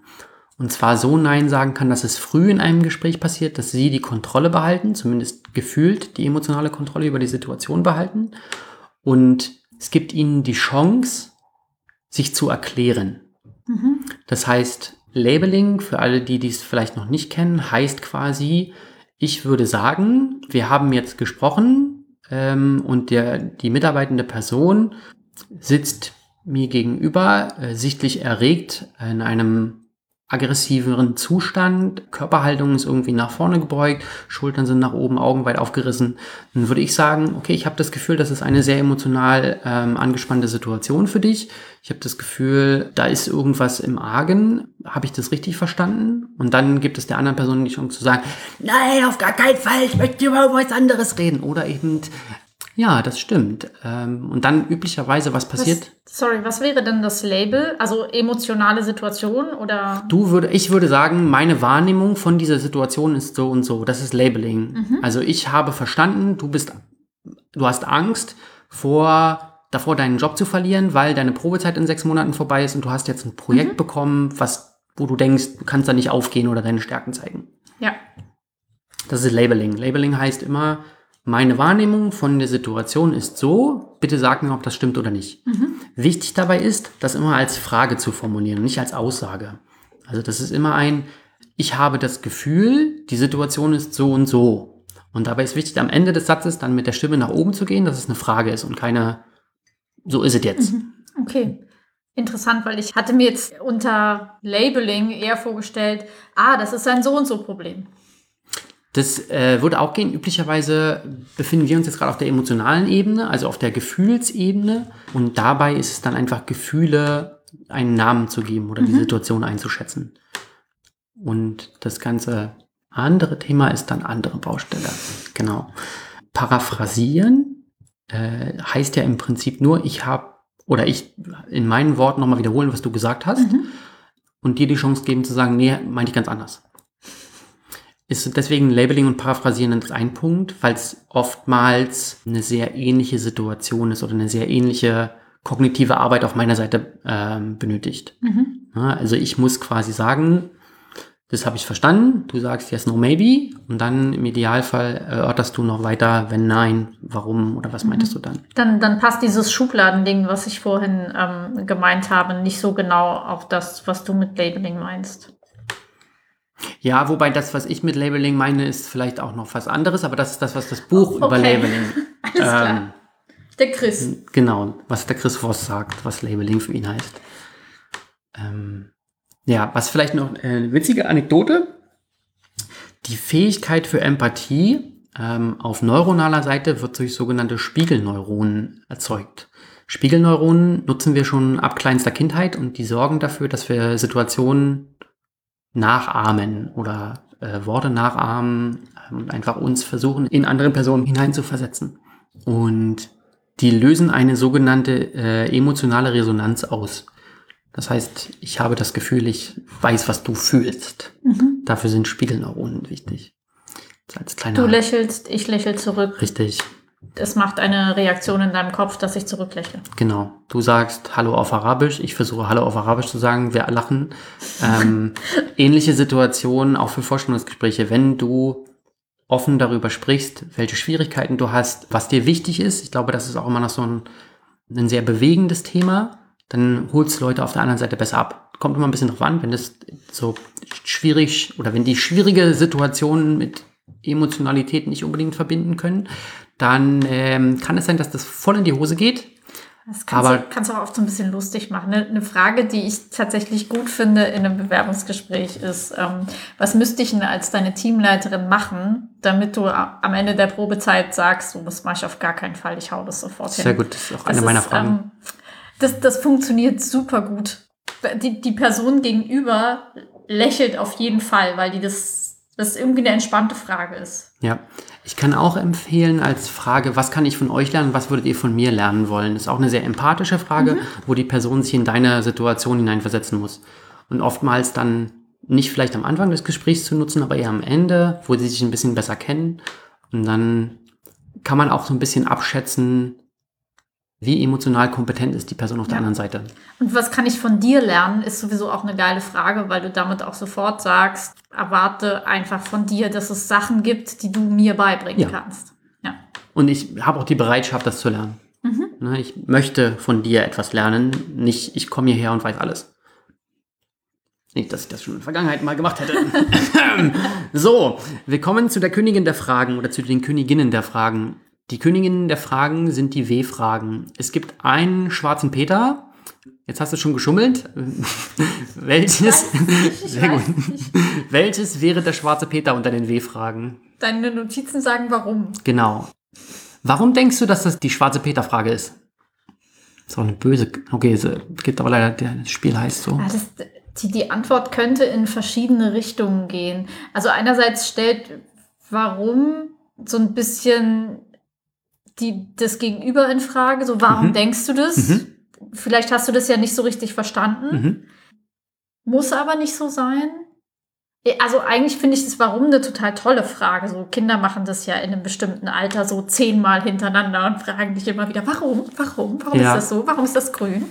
A: Und zwar so Nein sagen kann, dass es früh in einem Gespräch passiert, dass sie die Kontrolle behalten, zumindest gefühlt die emotionale Kontrolle über die Situation behalten. Und es gibt ihnen die Chance, sich zu erklären. Mhm. Das heißt, Labeling, für alle, die dies vielleicht noch nicht kennen, heißt quasi, ich würde sagen, wir haben jetzt gesprochen ähm, und der, die mitarbeitende Person sitzt mir gegenüber, äh, sichtlich erregt in einem aggressiveren Zustand, Körperhaltung ist irgendwie nach vorne gebeugt, Schultern sind nach oben, Augen weit aufgerissen, dann würde ich sagen, okay, ich habe das Gefühl, das ist eine sehr emotional ähm, angespannte Situation für dich. Ich habe das Gefühl, da ist irgendwas im Argen. Habe ich das richtig verstanden? Und dann gibt es der anderen Person die Chance zu sagen, nein, auf gar keinen Fall, ich möchte über was anderes reden. Oder eben, ja, das stimmt. Ähm, und dann üblicherweise, was passiert?
B: Was, sorry, was wäre denn das Label? Also emotionale Situation oder?
A: Du würde, ich würde sagen, meine Wahrnehmung von dieser Situation ist so und so. Das ist Labeling. Mhm. Also ich habe verstanden, du bist, du hast Angst vor davor deinen Job zu verlieren, weil deine Probezeit in sechs Monaten vorbei ist und du hast jetzt ein Projekt mhm. bekommen, was, wo du denkst, du kannst da nicht aufgehen oder deine Stärken zeigen.
B: Ja.
A: Das ist Labeling. Labeling heißt immer, meine Wahrnehmung von der Situation ist so, bitte sag mir, ob das stimmt oder nicht. Mhm. Wichtig dabei ist, das immer als Frage zu formulieren, nicht als Aussage. Also das ist immer ein, ich habe das Gefühl, die Situation ist so und so. Und dabei ist wichtig, am Ende des Satzes dann mit der Stimme nach oben zu gehen, dass es eine Frage ist und keine, so ist es jetzt. Mhm.
B: Okay. Interessant, weil ich hatte mir jetzt unter Labeling eher vorgestellt, ah, das ist ein so und so Problem.
A: Das äh, würde auch gehen. Üblicherweise befinden wir uns jetzt gerade auf der emotionalen Ebene, also auf der Gefühlsebene. Und dabei ist es dann einfach Gefühle einen Namen zu geben oder mhm. die Situation einzuschätzen. Und das ganze andere Thema ist dann andere Baustelle. Genau. Paraphrasieren äh, heißt ja im Prinzip nur, ich habe, oder ich in meinen Worten nochmal wiederholen, was du gesagt hast. Mhm. Und dir die Chance geben zu sagen, nee, meine ich ganz anders ist deswegen Labeling und Paraphrasieren ist ein Punkt, weil es oftmals eine sehr ähnliche Situation ist oder eine sehr ähnliche kognitive Arbeit auf meiner Seite ähm, benötigt. Mhm. Ja, also ich muss quasi sagen, das habe ich verstanden, du sagst yes, no, maybe und dann im Idealfall erörterst du noch weiter, wenn nein, warum oder was meintest du dann?
B: Dann, dann passt dieses Schubladending, was ich vorhin ähm, gemeint habe, nicht so genau auf das, was du mit Labeling meinst.
A: Ja, wobei das, was ich mit Labeling meine, ist vielleicht auch noch was anderes, aber das ist das, was das Buch
B: Okay.
A: über Labeling.
B: Alles klar. Der Chris.
A: Genau, was der Chris Voss sagt, was Labeling für ihn heißt. Ähm, ja, was vielleicht noch äh, eine witzige Anekdote. Die Fähigkeit für Empathie ähm, auf neuronaler Seite wird durch sogenannte Spiegelneuronen erzeugt. Spiegelneuronen nutzen wir schon ab kleinster Kindheit und die sorgen dafür, dass wir Situationen nachahmen oder äh, Worte nachahmen ähm, und einfach uns versuchen, in andere Personen hineinzuversetzen. Und die lösen eine sogenannte äh, emotionale Resonanz aus. Das heißt, ich habe das Gefühl, ich weiß, was du fühlst.
B: Mhm.
A: Dafür sind Spiegelneuronen wichtig.
B: Du lächelst, ich lächel zurück.
A: Richtig,
B: Es macht eine Reaktion in deinem Kopf, dass ich zurücklächle.
A: genau. Du sagst Hallo auf Arabisch, ich versuche Hallo auf Arabisch zu sagen, wir lachen. Ähm, ähnliche Situationen auch für Vorstellungsgespräche, wenn du offen darüber sprichst, welche Schwierigkeiten du hast, was dir wichtig ist. Ich glaube, das ist auch immer noch so ein, ein sehr bewegendes Thema. Dann holst du Leute auf der anderen Seite besser ab. Kommt immer ein bisschen drauf an, wenn das so schwierig oder wenn die schwierige Situationen mit Emotionalität nicht unbedingt verbinden können, dann ähm, kann es sein, dass das voll in die Hose geht.
B: Das kannst,
A: Aber-
B: du, kannst du auch oft so ein bisschen lustig machen. Eine, Frage, die ich tatsächlich gut finde in einem Bewerbungsgespräch ist, ähm, was müsste ich denn als deine Teamleiterin machen, damit du am Ende der Probezeit sagst, so, das mache ich auf gar keinen Fall, ich hau das sofort hin.
A: Sehr gut, das ist auch
B: Das
A: eine meiner
B: ist,
A: Fragen.
B: Ähm, das, das funktioniert super gut. Die, die Person gegenüber lächelt auf jeden Fall, weil die das, das irgendwie eine entspannte Frage ist.
A: Ja, ich kann auch empfehlen als Frage, was kann ich von euch lernen, was würdet ihr von mir lernen wollen? Das ist auch eine sehr empathische Frage, wo die Person sich in deine Situation hineinversetzen muss. Und oftmals dann nicht vielleicht am Anfang des Gesprächs zu nutzen, aber eher am Ende, wo sie sich ein bisschen besser kennen. Und dann kann man auch so ein bisschen abschätzen, wie emotional kompetent ist die Person auf der
B: Ja.
A: anderen Seite.
B: Und was kann ich von dir lernen, ist sowieso auch eine geile Frage, weil du damit auch sofort sagst, erwarte einfach von dir, dass es Sachen gibt, die du mir beibringen
A: Ja.
B: kannst. Ja.
A: Und ich habe auch die Bereitschaft, das zu lernen. Ne, Ich möchte von dir etwas lernen, nicht ich komme hierher und weiß alles. Nicht, dass ich das schon in der Vergangenheit mal gemacht hätte. so, wir kommen zu der Königin der Fragen oder zu den Königinnen der Fragen. Die Königinnen der Fragen sind die W-Fragen. Es gibt einen schwarzen Peter. Jetzt hast du schon geschummelt. Welches, sehr gut. Welches wäre der schwarze Peter unter den W-Fragen?
B: Deine Notizen sagen warum.
A: Genau. Warum denkst du, dass das die schwarze Peter-Frage ist? Ist auch eine böse. Okay, es gibt aber leider, das Spiel heißt so.
B: Ja, das, die, die Antwort könnte in verschiedene Richtungen gehen. Also einerseits stellt warum so ein bisschen die, das Gegenüber in Frage. So, warum
A: Mhm.
B: denkst du das?
A: Mhm.
B: Vielleicht hast du das ja nicht so richtig verstanden.
A: Mhm.
B: Muss aber nicht so sein. Also eigentlich finde ich das Warum eine total tolle Frage. So Kinder machen das ja in einem bestimmten Alter so zehnmal hintereinander und fragen dich immer wieder, warum, warum, warum
A: Ja.
B: ist das so, warum ist das grün?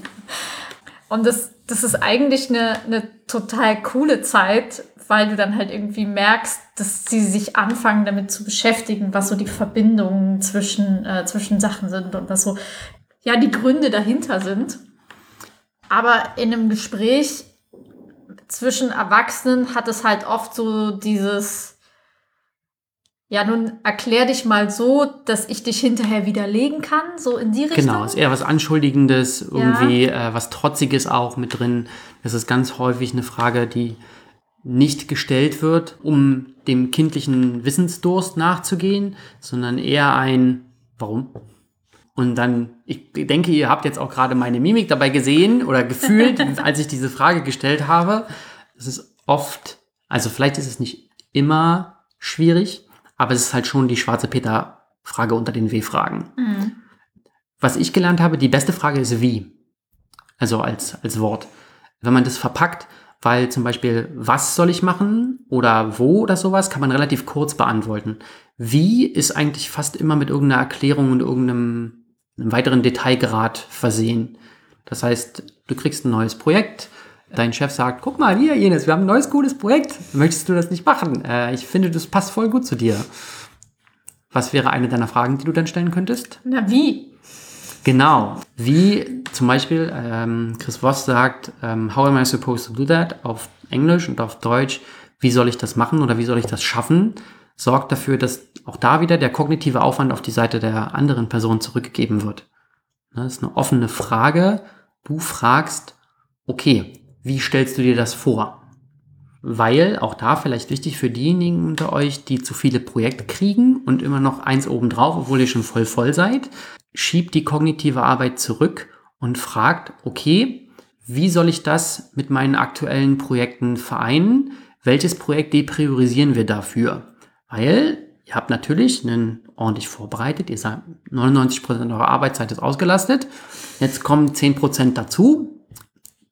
B: Und das, das ist eigentlich eine, eine total coole Zeit, weil du dann halt irgendwie merkst, dass sie sich anfangen damit zu beschäftigen, was so die Verbindungen zwischen, äh, zwischen Sachen sind und was so, ja, die Gründe dahinter sind. Aber in einem Gespräch zwischen Erwachsenen hat es halt oft so dieses, ja, nun erklär dich mal so, dass ich dich hinterher widerlegen kann, so in die Richtung.
A: Genau, ist eher was Anschuldigendes, irgendwie äh, was Trotziges auch mit drin. Das ist ganz häufig eine Frage, die nicht gestellt wird, um dem kindlichen Wissensdurst nachzugehen, sondern eher ein Warum? Und dann, ich denke, ihr habt jetzt auch gerade meine Mimik dabei gesehen oder gefühlt, als ich diese Frage gestellt habe. Es ist oft, also vielleicht ist es nicht immer schwierig, aber es ist halt schon die schwarze Peter-Frage unter den W-Fragen.
B: Mhm.
A: Was ich gelernt habe, die beste Frage ist wie. Also als, als Wort. Wenn man das verpackt, weil zum Beispiel, was soll ich machen oder wo oder sowas, kann man relativ kurz beantworten. Wie ist eigentlich fast immer mit irgendeiner Erklärung und irgendeinem einem weiteren Detailgrad versehen. Das heißt, du kriegst ein neues Projekt, dein Chef sagt, guck mal, hier, Jenes, wir haben ein neues cooles Projekt. Möchtest du das nicht machen? Äh, ich finde, das passt voll gut zu dir. Was wäre eine deiner Fragen, die du dann stellen könntest?
B: Na, wie?
A: Genau. Wie zum Beispiel ähm, Chris Voss sagt, ähm, how am I supposed to do that? Auf Englisch und auf Deutsch, wie soll ich das machen oder wie soll ich das schaffen? Sorgt dafür, dass auch da wieder der kognitive Aufwand auf die Seite der anderen Person zurückgegeben wird. Das ist eine offene Frage. Du fragst, okay, wie stellst du dir das vor? Weil, auch da vielleicht wichtig für diejenigen unter euch, die zu viele Projekte kriegen und immer noch eins obendrauf, obwohl ihr schon voll voll seid, schiebt die kognitive Arbeit zurück und fragt, okay, wie soll ich das mit meinen aktuellen Projekten vereinen? Welches Projekt depriorisieren wir dafür? Weil ihr habt natürlich einen ordentlich vorbereitet, ihr sagt, 99% eurer Arbeitszeit ist ausgelastet, jetzt kommen 10% dazu,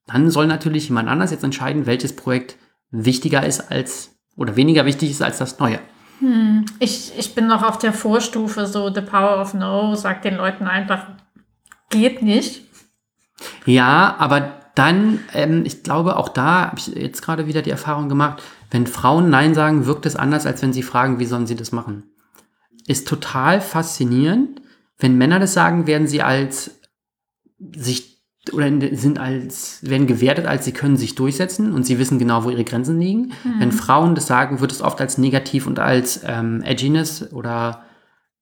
A: dann soll natürlich jemand anders jetzt entscheiden, welches Projekt wichtiger ist als oder weniger wichtig ist als das neue.
B: Hm, ich, ich bin noch auf der Vorstufe, so The Power of No, sagt den Leuten einfach, geht nicht.
A: Ja, aber dann, ähm, ich glaube, auch da habe ich jetzt gerade wieder die Erfahrung gemacht, wenn Frauen Nein sagen, wirkt es anders, als wenn sie fragen, wie sollen sie das machen. Ist total faszinierend. Wenn Männer das sagen, werden sie als sich oder sind als, werden gewertet, als sie können sich durchsetzen und sie wissen genau, wo ihre Grenzen liegen. Mhm. Wenn Frauen das sagen, wird es oft als negativ und als ähm, Edginess oder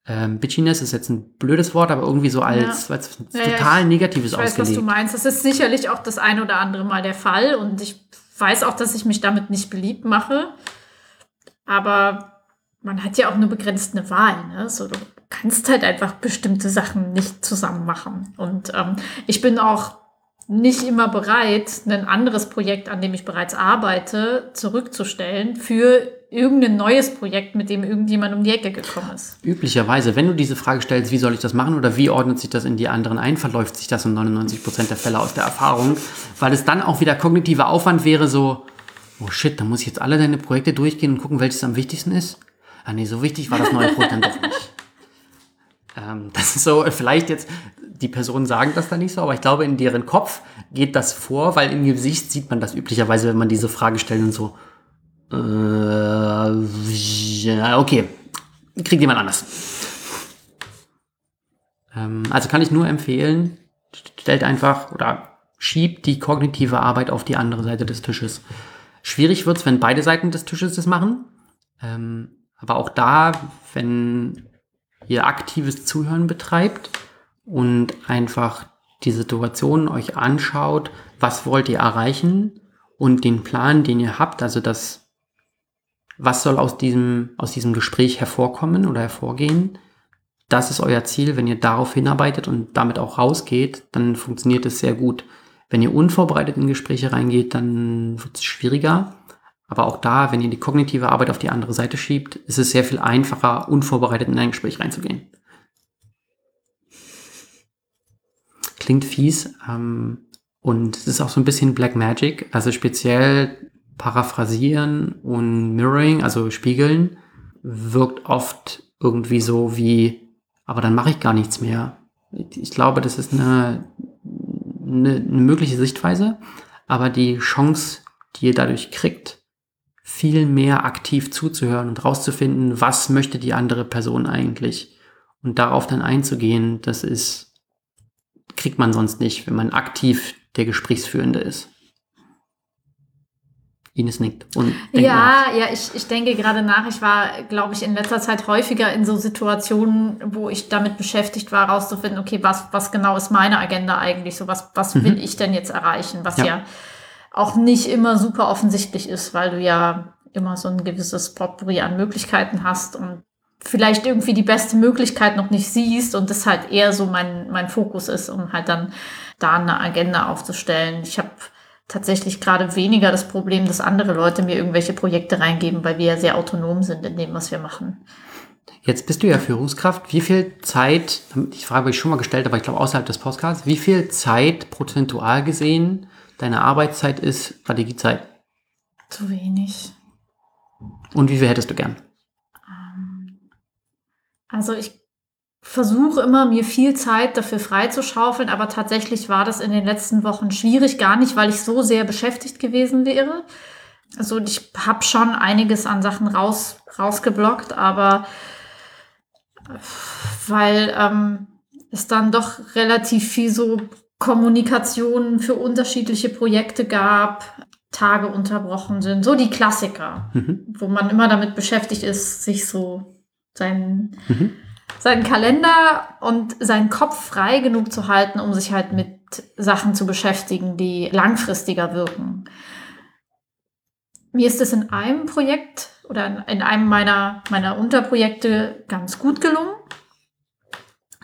A: ähm, Bitchiness ist jetzt ein blödes Wort, aber irgendwie so als, ja. als ja, total
B: ja, ich,
A: Negatives
B: ich weiß, ausgelegt. was du meinst. Das ist sicherlich auch das ein oder andere Mal der Fall und ich weiß auch, dass ich mich damit nicht beliebt mache. Aber man hat ja auch nur begrenzt eine Wahl. Ne? So, du kannst halt einfach bestimmte Sachen nicht zusammen machen. Und ähm, ich bin auch nicht immer bereit, ein anderes Projekt, an dem ich bereits arbeite, zurückzustellen für irgendein neues Projekt, mit dem irgendjemand um die Ecke gekommen ist.
A: Üblicherweise, wenn du diese Frage stellst, wie soll ich das machen oder wie ordnet sich das in die anderen ein, verläuft sich das in 99 Prozent der Fälle aus der Erfahrung, weil es dann auch wieder kognitiver Aufwand wäre, so, oh shit, da muss ich jetzt alle deine Projekte durchgehen und gucken, welches am wichtigsten ist. Ah nee, so wichtig war das neue Projekt dann doch nicht. Ähm, das ist so, vielleicht jetzt, die Personen sagen das da nicht so, aber ich glaube, in deren Kopf geht das vor, weil im Gesicht sieht man das üblicherweise, wenn man diese Frage stellt und so, äh, okay, kriegt jemand anders. Ähm, also kann ich nur empfehlen, stellt einfach oder schiebt die kognitive Arbeit auf die andere Seite des Tisches. Schwierig wird's, wenn beide Seiten des Tisches das machen. Ähm, aber auch da, wenn ihr aktives Zuhören betreibt und einfach die Situation euch anschaut, was wollt ihr erreichen und den Plan, den ihr habt, also das, was soll aus diesem, aus diesem Gespräch hervorkommen oder hervorgehen, das ist euer Ziel. Wenn ihr darauf hinarbeitet und damit auch rausgeht, dann funktioniert es sehr gut. Wenn ihr unvorbereitet in Gespräche reingeht, dann wird es schwieriger. Aber auch da, wenn ihr die kognitive Arbeit auf die andere Seite schiebt, ist es sehr viel einfacher, unvorbereitet in ein Gespräch reinzugehen. Klingt fies ähm, und es ist auch so ein bisschen Black Magic, also speziell paraphrasieren und Mirroring, also spiegeln, wirkt oft irgendwie so wie, aber dann mache ich gar nichts mehr. Ich glaube, das ist eine, eine, eine mögliche Sichtweise, aber die Chance, die ihr dadurch kriegt, viel mehr aktiv zuzuhören und rauszufinden, was möchte die andere Person eigentlich. Und darauf dann einzugehen, das ist, kriegt man sonst nicht, wenn man aktiv der Gesprächsführende ist. Ines nickt. Und
B: ja, nach. ja, ich, ich denke gerade nach. Ich war, glaube ich, in letzter Zeit häufiger in so Situationen, wo ich damit beschäftigt war, herauszufinden, okay, was, was genau ist meine Agenda eigentlich? So, was, was mhm. will ich denn jetzt erreichen? Was ja, ja auch nicht immer super offensichtlich ist, weil du ja immer so ein gewisses Potpourri an Möglichkeiten hast und vielleicht irgendwie die beste Möglichkeit noch nicht siehst und das halt eher so mein, mein Fokus ist, um halt dann da eine Agenda aufzustellen. Ich habe tatsächlich gerade weniger das Problem, dass andere Leute mir irgendwelche Projekte reingeben, weil wir ja sehr autonom sind in dem, was wir machen.
A: Jetzt bist du ja Führungskraft. Wie viel Zeit, die Frage habe ich schon mal gestellt, aber ich glaube außerhalb des Podcasts, wie viel Zeit prozentual gesehen deine Arbeitszeit ist Strategiezeit?
B: Zu wenig.
A: Und wie viel hättest du gern?
B: Ähm, also ich versuche immer, mir viel Zeit dafür freizuschaufeln, aber tatsächlich war das in den letzten Wochen schwierig, gar nicht, weil ich so sehr beschäftigt gewesen wäre. Also ich habe schon einiges an Sachen raus, rausgeblockt, aber weil ähm, es dann doch relativ viel so Kommunikation für unterschiedliche Projekte gab, Tage unterbrochen sind, so die Klassiker, mhm. wo man immer damit beschäftigt ist, sich so seinen, mhm. seinen Kalender und seinen Kopf frei genug zu halten, um sich halt mit Sachen zu beschäftigen, die langfristiger wirken. Mir ist es in einem Projekt oder in einem meiner, meiner Unterprojekte ganz gut gelungen.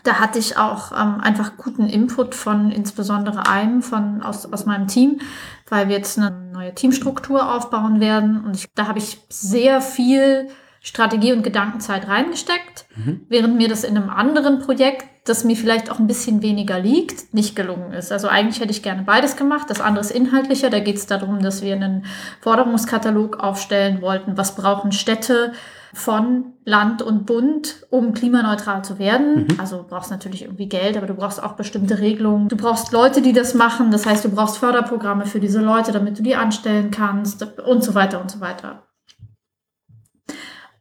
B: Da hatte ich auch ähm, einfach guten Input von insbesondere einem von aus, aus meinem Team, weil wir jetzt eine neue Teamstruktur aufbauen werden. Und ich, da habe ich sehr viel Strategie und Gedankenzeit reingesteckt, mhm. während mir das in einem anderen Projekt, das mir vielleicht auch ein bisschen weniger liegt, nicht gelungen ist. Also eigentlich hätte ich gerne beides gemacht. Das andere ist inhaltlicher. Da geht es darum, dass wir einen Forderungskatalog aufstellen wollten. Was brauchen Städte? Von Land und Bund, um klimaneutral zu werden. Mhm. Also du brauchst natürlich irgendwie Geld, aber du brauchst auch bestimmte Regelungen. Du brauchst Leute, die das machen. Das heißt, du brauchst Förderprogramme für diese Leute, damit du die anstellen kannst und so weiter und so weiter.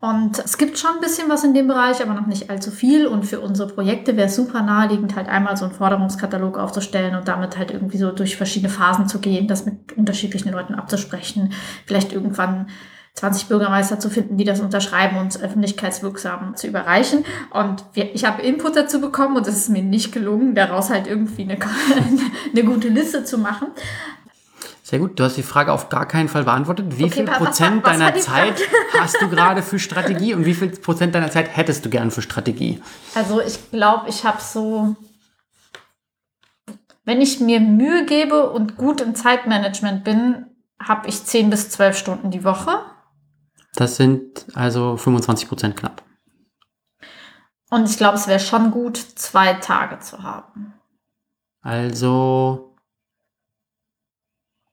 B: Und es gibt schon ein bisschen was in dem Bereich, aber noch nicht allzu viel. Und für unsere Projekte wäre es super naheliegend, halt einmal so einen Forderungskatalog aufzustellen und damit halt irgendwie so durch verschiedene Phasen zu gehen, das mit unterschiedlichen Leuten abzusprechen. Vielleicht irgendwann 20 Bürgermeister zu finden, die das unterschreiben und öffentlichkeitswirksam zu überreichen. Und wir, ich habe Input dazu bekommen und es ist mir nicht gelungen, daraus halt irgendwie eine, eine gute Liste zu machen.
A: Sehr gut. Du hast die Frage auf gar keinen Fall beantwortet. Wie okay, viel Prozent was deiner Zeit hast du gerade für Strategie und wie viel Prozent deiner Zeit hättest du gern für Strategie?
B: Also ich glaube, ich habe so, wenn ich mir Mühe gebe und gut im Zeitmanagement bin, habe ich 10 bis 12 Stunden die Woche.
A: Das sind also 25 Prozent knapp.
B: Und ich glaube, es wäre schon gut, zwei Tage zu haben.
A: Also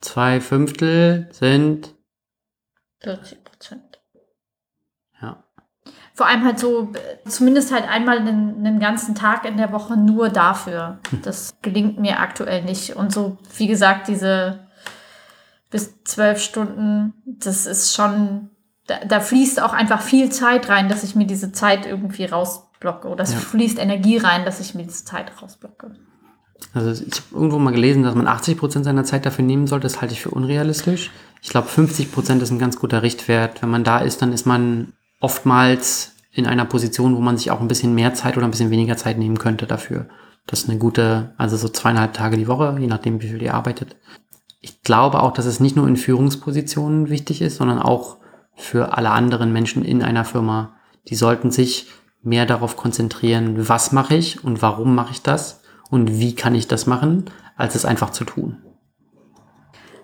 A: zwei Fünftel sind
B: 40 Prozent.
A: Ja.
B: Vor allem halt so, zumindest halt einmal einen, einen ganzen Tag in der Woche nur dafür. Hm. Das gelingt mir aktuell nicht. Und so, wie gesagt, diese bis zwölf Stunden, das ist schon da, da, fließt auch einfach viel Zeit rein, dass ich mir diese Zeit irgendwie rausblocke. Oder es ja. fließt Energie rein, dass ich mir diese Zeit rausblocke.
A: Also ich habe irgendwo mal gelesen, dass man 80 Prozent seiner Zeit dafür nehmen sollte. Das halte ich für unrealistisch. Ich glaube, 50 Prozent ist ein ganz guter Richtwert. Wenn man da ist, dann ist man oftmals in einer Position, wo man sich auch ein bisschen mehr Zeit oder ein bisschen weniger Zeit nehmen könnte dafür. Das ist eine gute, also so zweieinhalb Tage die Woche, je nachdem, wie viel ihr arbeitet. Ich glaube auch, dass es nicht nur in Führungspositionen wichtig ist, sondern auch für alle anderen Menschen in einer Firma. Die sollten sich mehr darauf konzentrieren, was mache ich und warum mache ich das und wie kann ich das machen, als es einfach zu tun.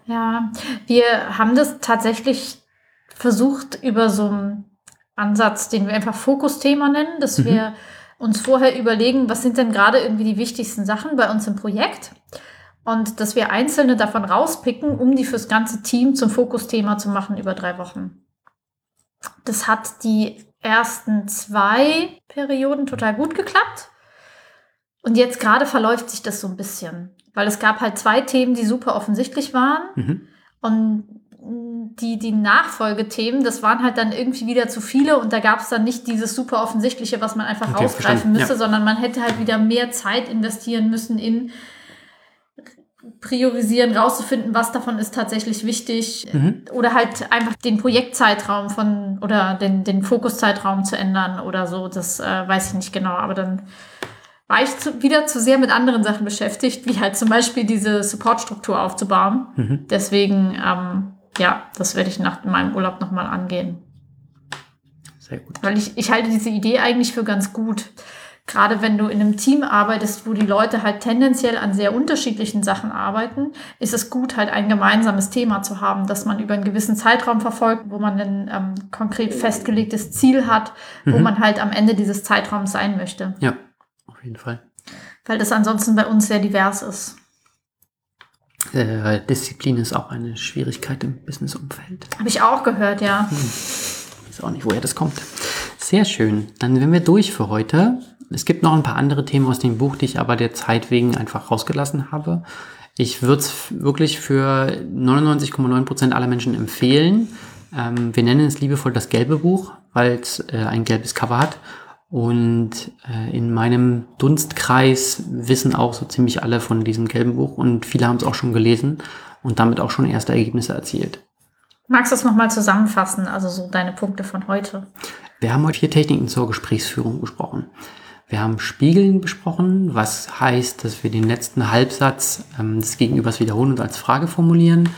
B: Ja, wir haben das tatsächlich versucht über so einen Ansatz, den wir einfach Fokusthema nennen, dass mhm. wir uns vorher überlegen, was sind denn gerade irgendwie die wichtigsten Sachen bei uns im Projekt und dass wir einzelne davon rauspicken, um die fürs ganze Team zum Fokusthema zu machen über drei Wochen. Das hat die ersten zwei Perioden total gut geklappt. Und jetzt gerade verläuft sich das so ein bisschen, weil es gab halt zwei Themen, die super offensichtlich waren. Mhm. Und die, die Nachfolgethemen, das waren halt dann irgendwie wieder zu viele und da gab es dann nicht dieses super offensichtliche, was man einfach okay, rausgreifen müsste, ja. sondern man hätte halt wieder mehr Zeit investieren müssen in priorisieren, rauszufinden, was davon ist tatsächlich wichtig mhm. oder halt einfach den Projektzeitraum von oder den, den Fokuszeitraum zu ändern oder so, das äh, weiß ich nicht genau, aber dann war ich zu, wieder zu sehr mit anderen Sachen beschäftigt, wie halt zum Beispiel diese Supportstruktur aufzubauen. Mhm. Deswegen, ähm, ja, das werde ich nach meinem Urlaub nochmal angehen. Sehr gut. Weil ich, ich halte diese Idee eigentlich für ganz gut gerade wenn du in einem Team arbeitest, wo die Leute halt tendenziell an sehr unterschiedlichen Sachen arbeiten, ist es gut, halt ein gemeinsames Thema zu haben, das man über einen gewissen Zeitraum verfolgt, wo man ein ähm, konkret festgelegtes Ziel hat, mhm. wo man halt am Ende dieses Zeitraums sein möchte.
A: Ja, auf jeden Fall.
B: Weil das ansonsten bei uns sehr divers ist.
A: Äh, Disziplin ist auch eine Schwierigkeit im Businessumfeld.
B: Habe ich auch gehört, ja. Hm.
A: Weiß auch nicht, woher das kommt. Sehr schön. Dann sind wir durch für heute. Es gibt noch ein paar andere Themen aus dem Buch, die ich aber der Zeit wegen einfach rausgelassen habe. Ich würde es wirklich für 99,9 Prozent aller Menschen empfehlen. Ähm, wir nennen es liebevoll das gelbe Buch, weil es äh, ein gelbes Cover hat. Und äh, in meinem Dunstkreis wissen auch so ziemlich alle von diesem gelben Buch und viele haben es auch schon gelesen und damit auch schon erste Ergebnisse erzielt.
B: Magst du es nochmal zusammenfassen, also so deine Punkte von heute?
A: Wir haben heute vier Techniken zur Gesprächsführung besprochen. Wir haben Spiegeln besprochen, was heißt, dass wir den letzten Halbsatz ähm, des Gegenübers wiederholen und als Frage formulieren.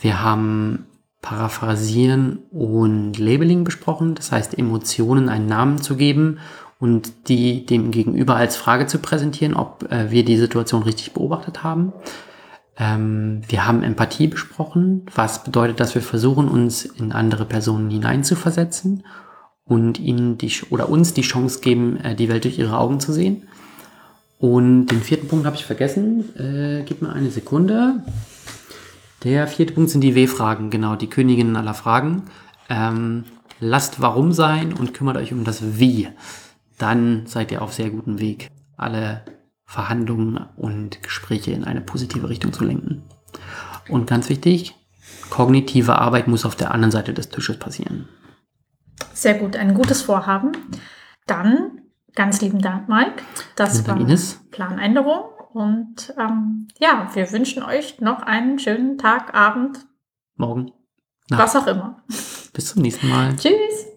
A: Wir haben Paraphrasieren und Labeling besprochen, das heißt Emotionen einen Namen zu geben und die dem Gegenüber als Frage zu präsentieren, ob äh, wir die Situation richtig beobachtet haben. Ähm, wir haben Empathie besprochen, was bedeutet, dass wir versuchen, uns in andere Personen hineinzuversetzen und ihnen die oder uns die Chance geben, äh, die Welt durch ihre Augen zu sehen. Und den vierten Punkt habe ich vergessen. Äh, gib mir eine Sekunde. Der vierte Punkt sind die W-Fragen, genau, die Königinnen aller Fragen. Ähm, lasst warum sein und kümmert euch um das Wie. Dann seid ihr auf sehr gutem Weg, alle Verhandlungen und Gespräche in eine positive Richtung zu lenken. Und ganz wichtig, kognitive Arbeit muss auf der anderen Seite des Tisches passieren.
B: Sehr gut, ein gutes Vorhaben. Dann ganz lieben Dank, Mike. Das war Ines. Planänderung. Und ähm, ja, wir wünschen euch noch einen schönen Tag, Abend.
A: Morgen.
B: Nacht. Was auch immer.
A: Bis zum nächsten Mal.
B: Tschüss.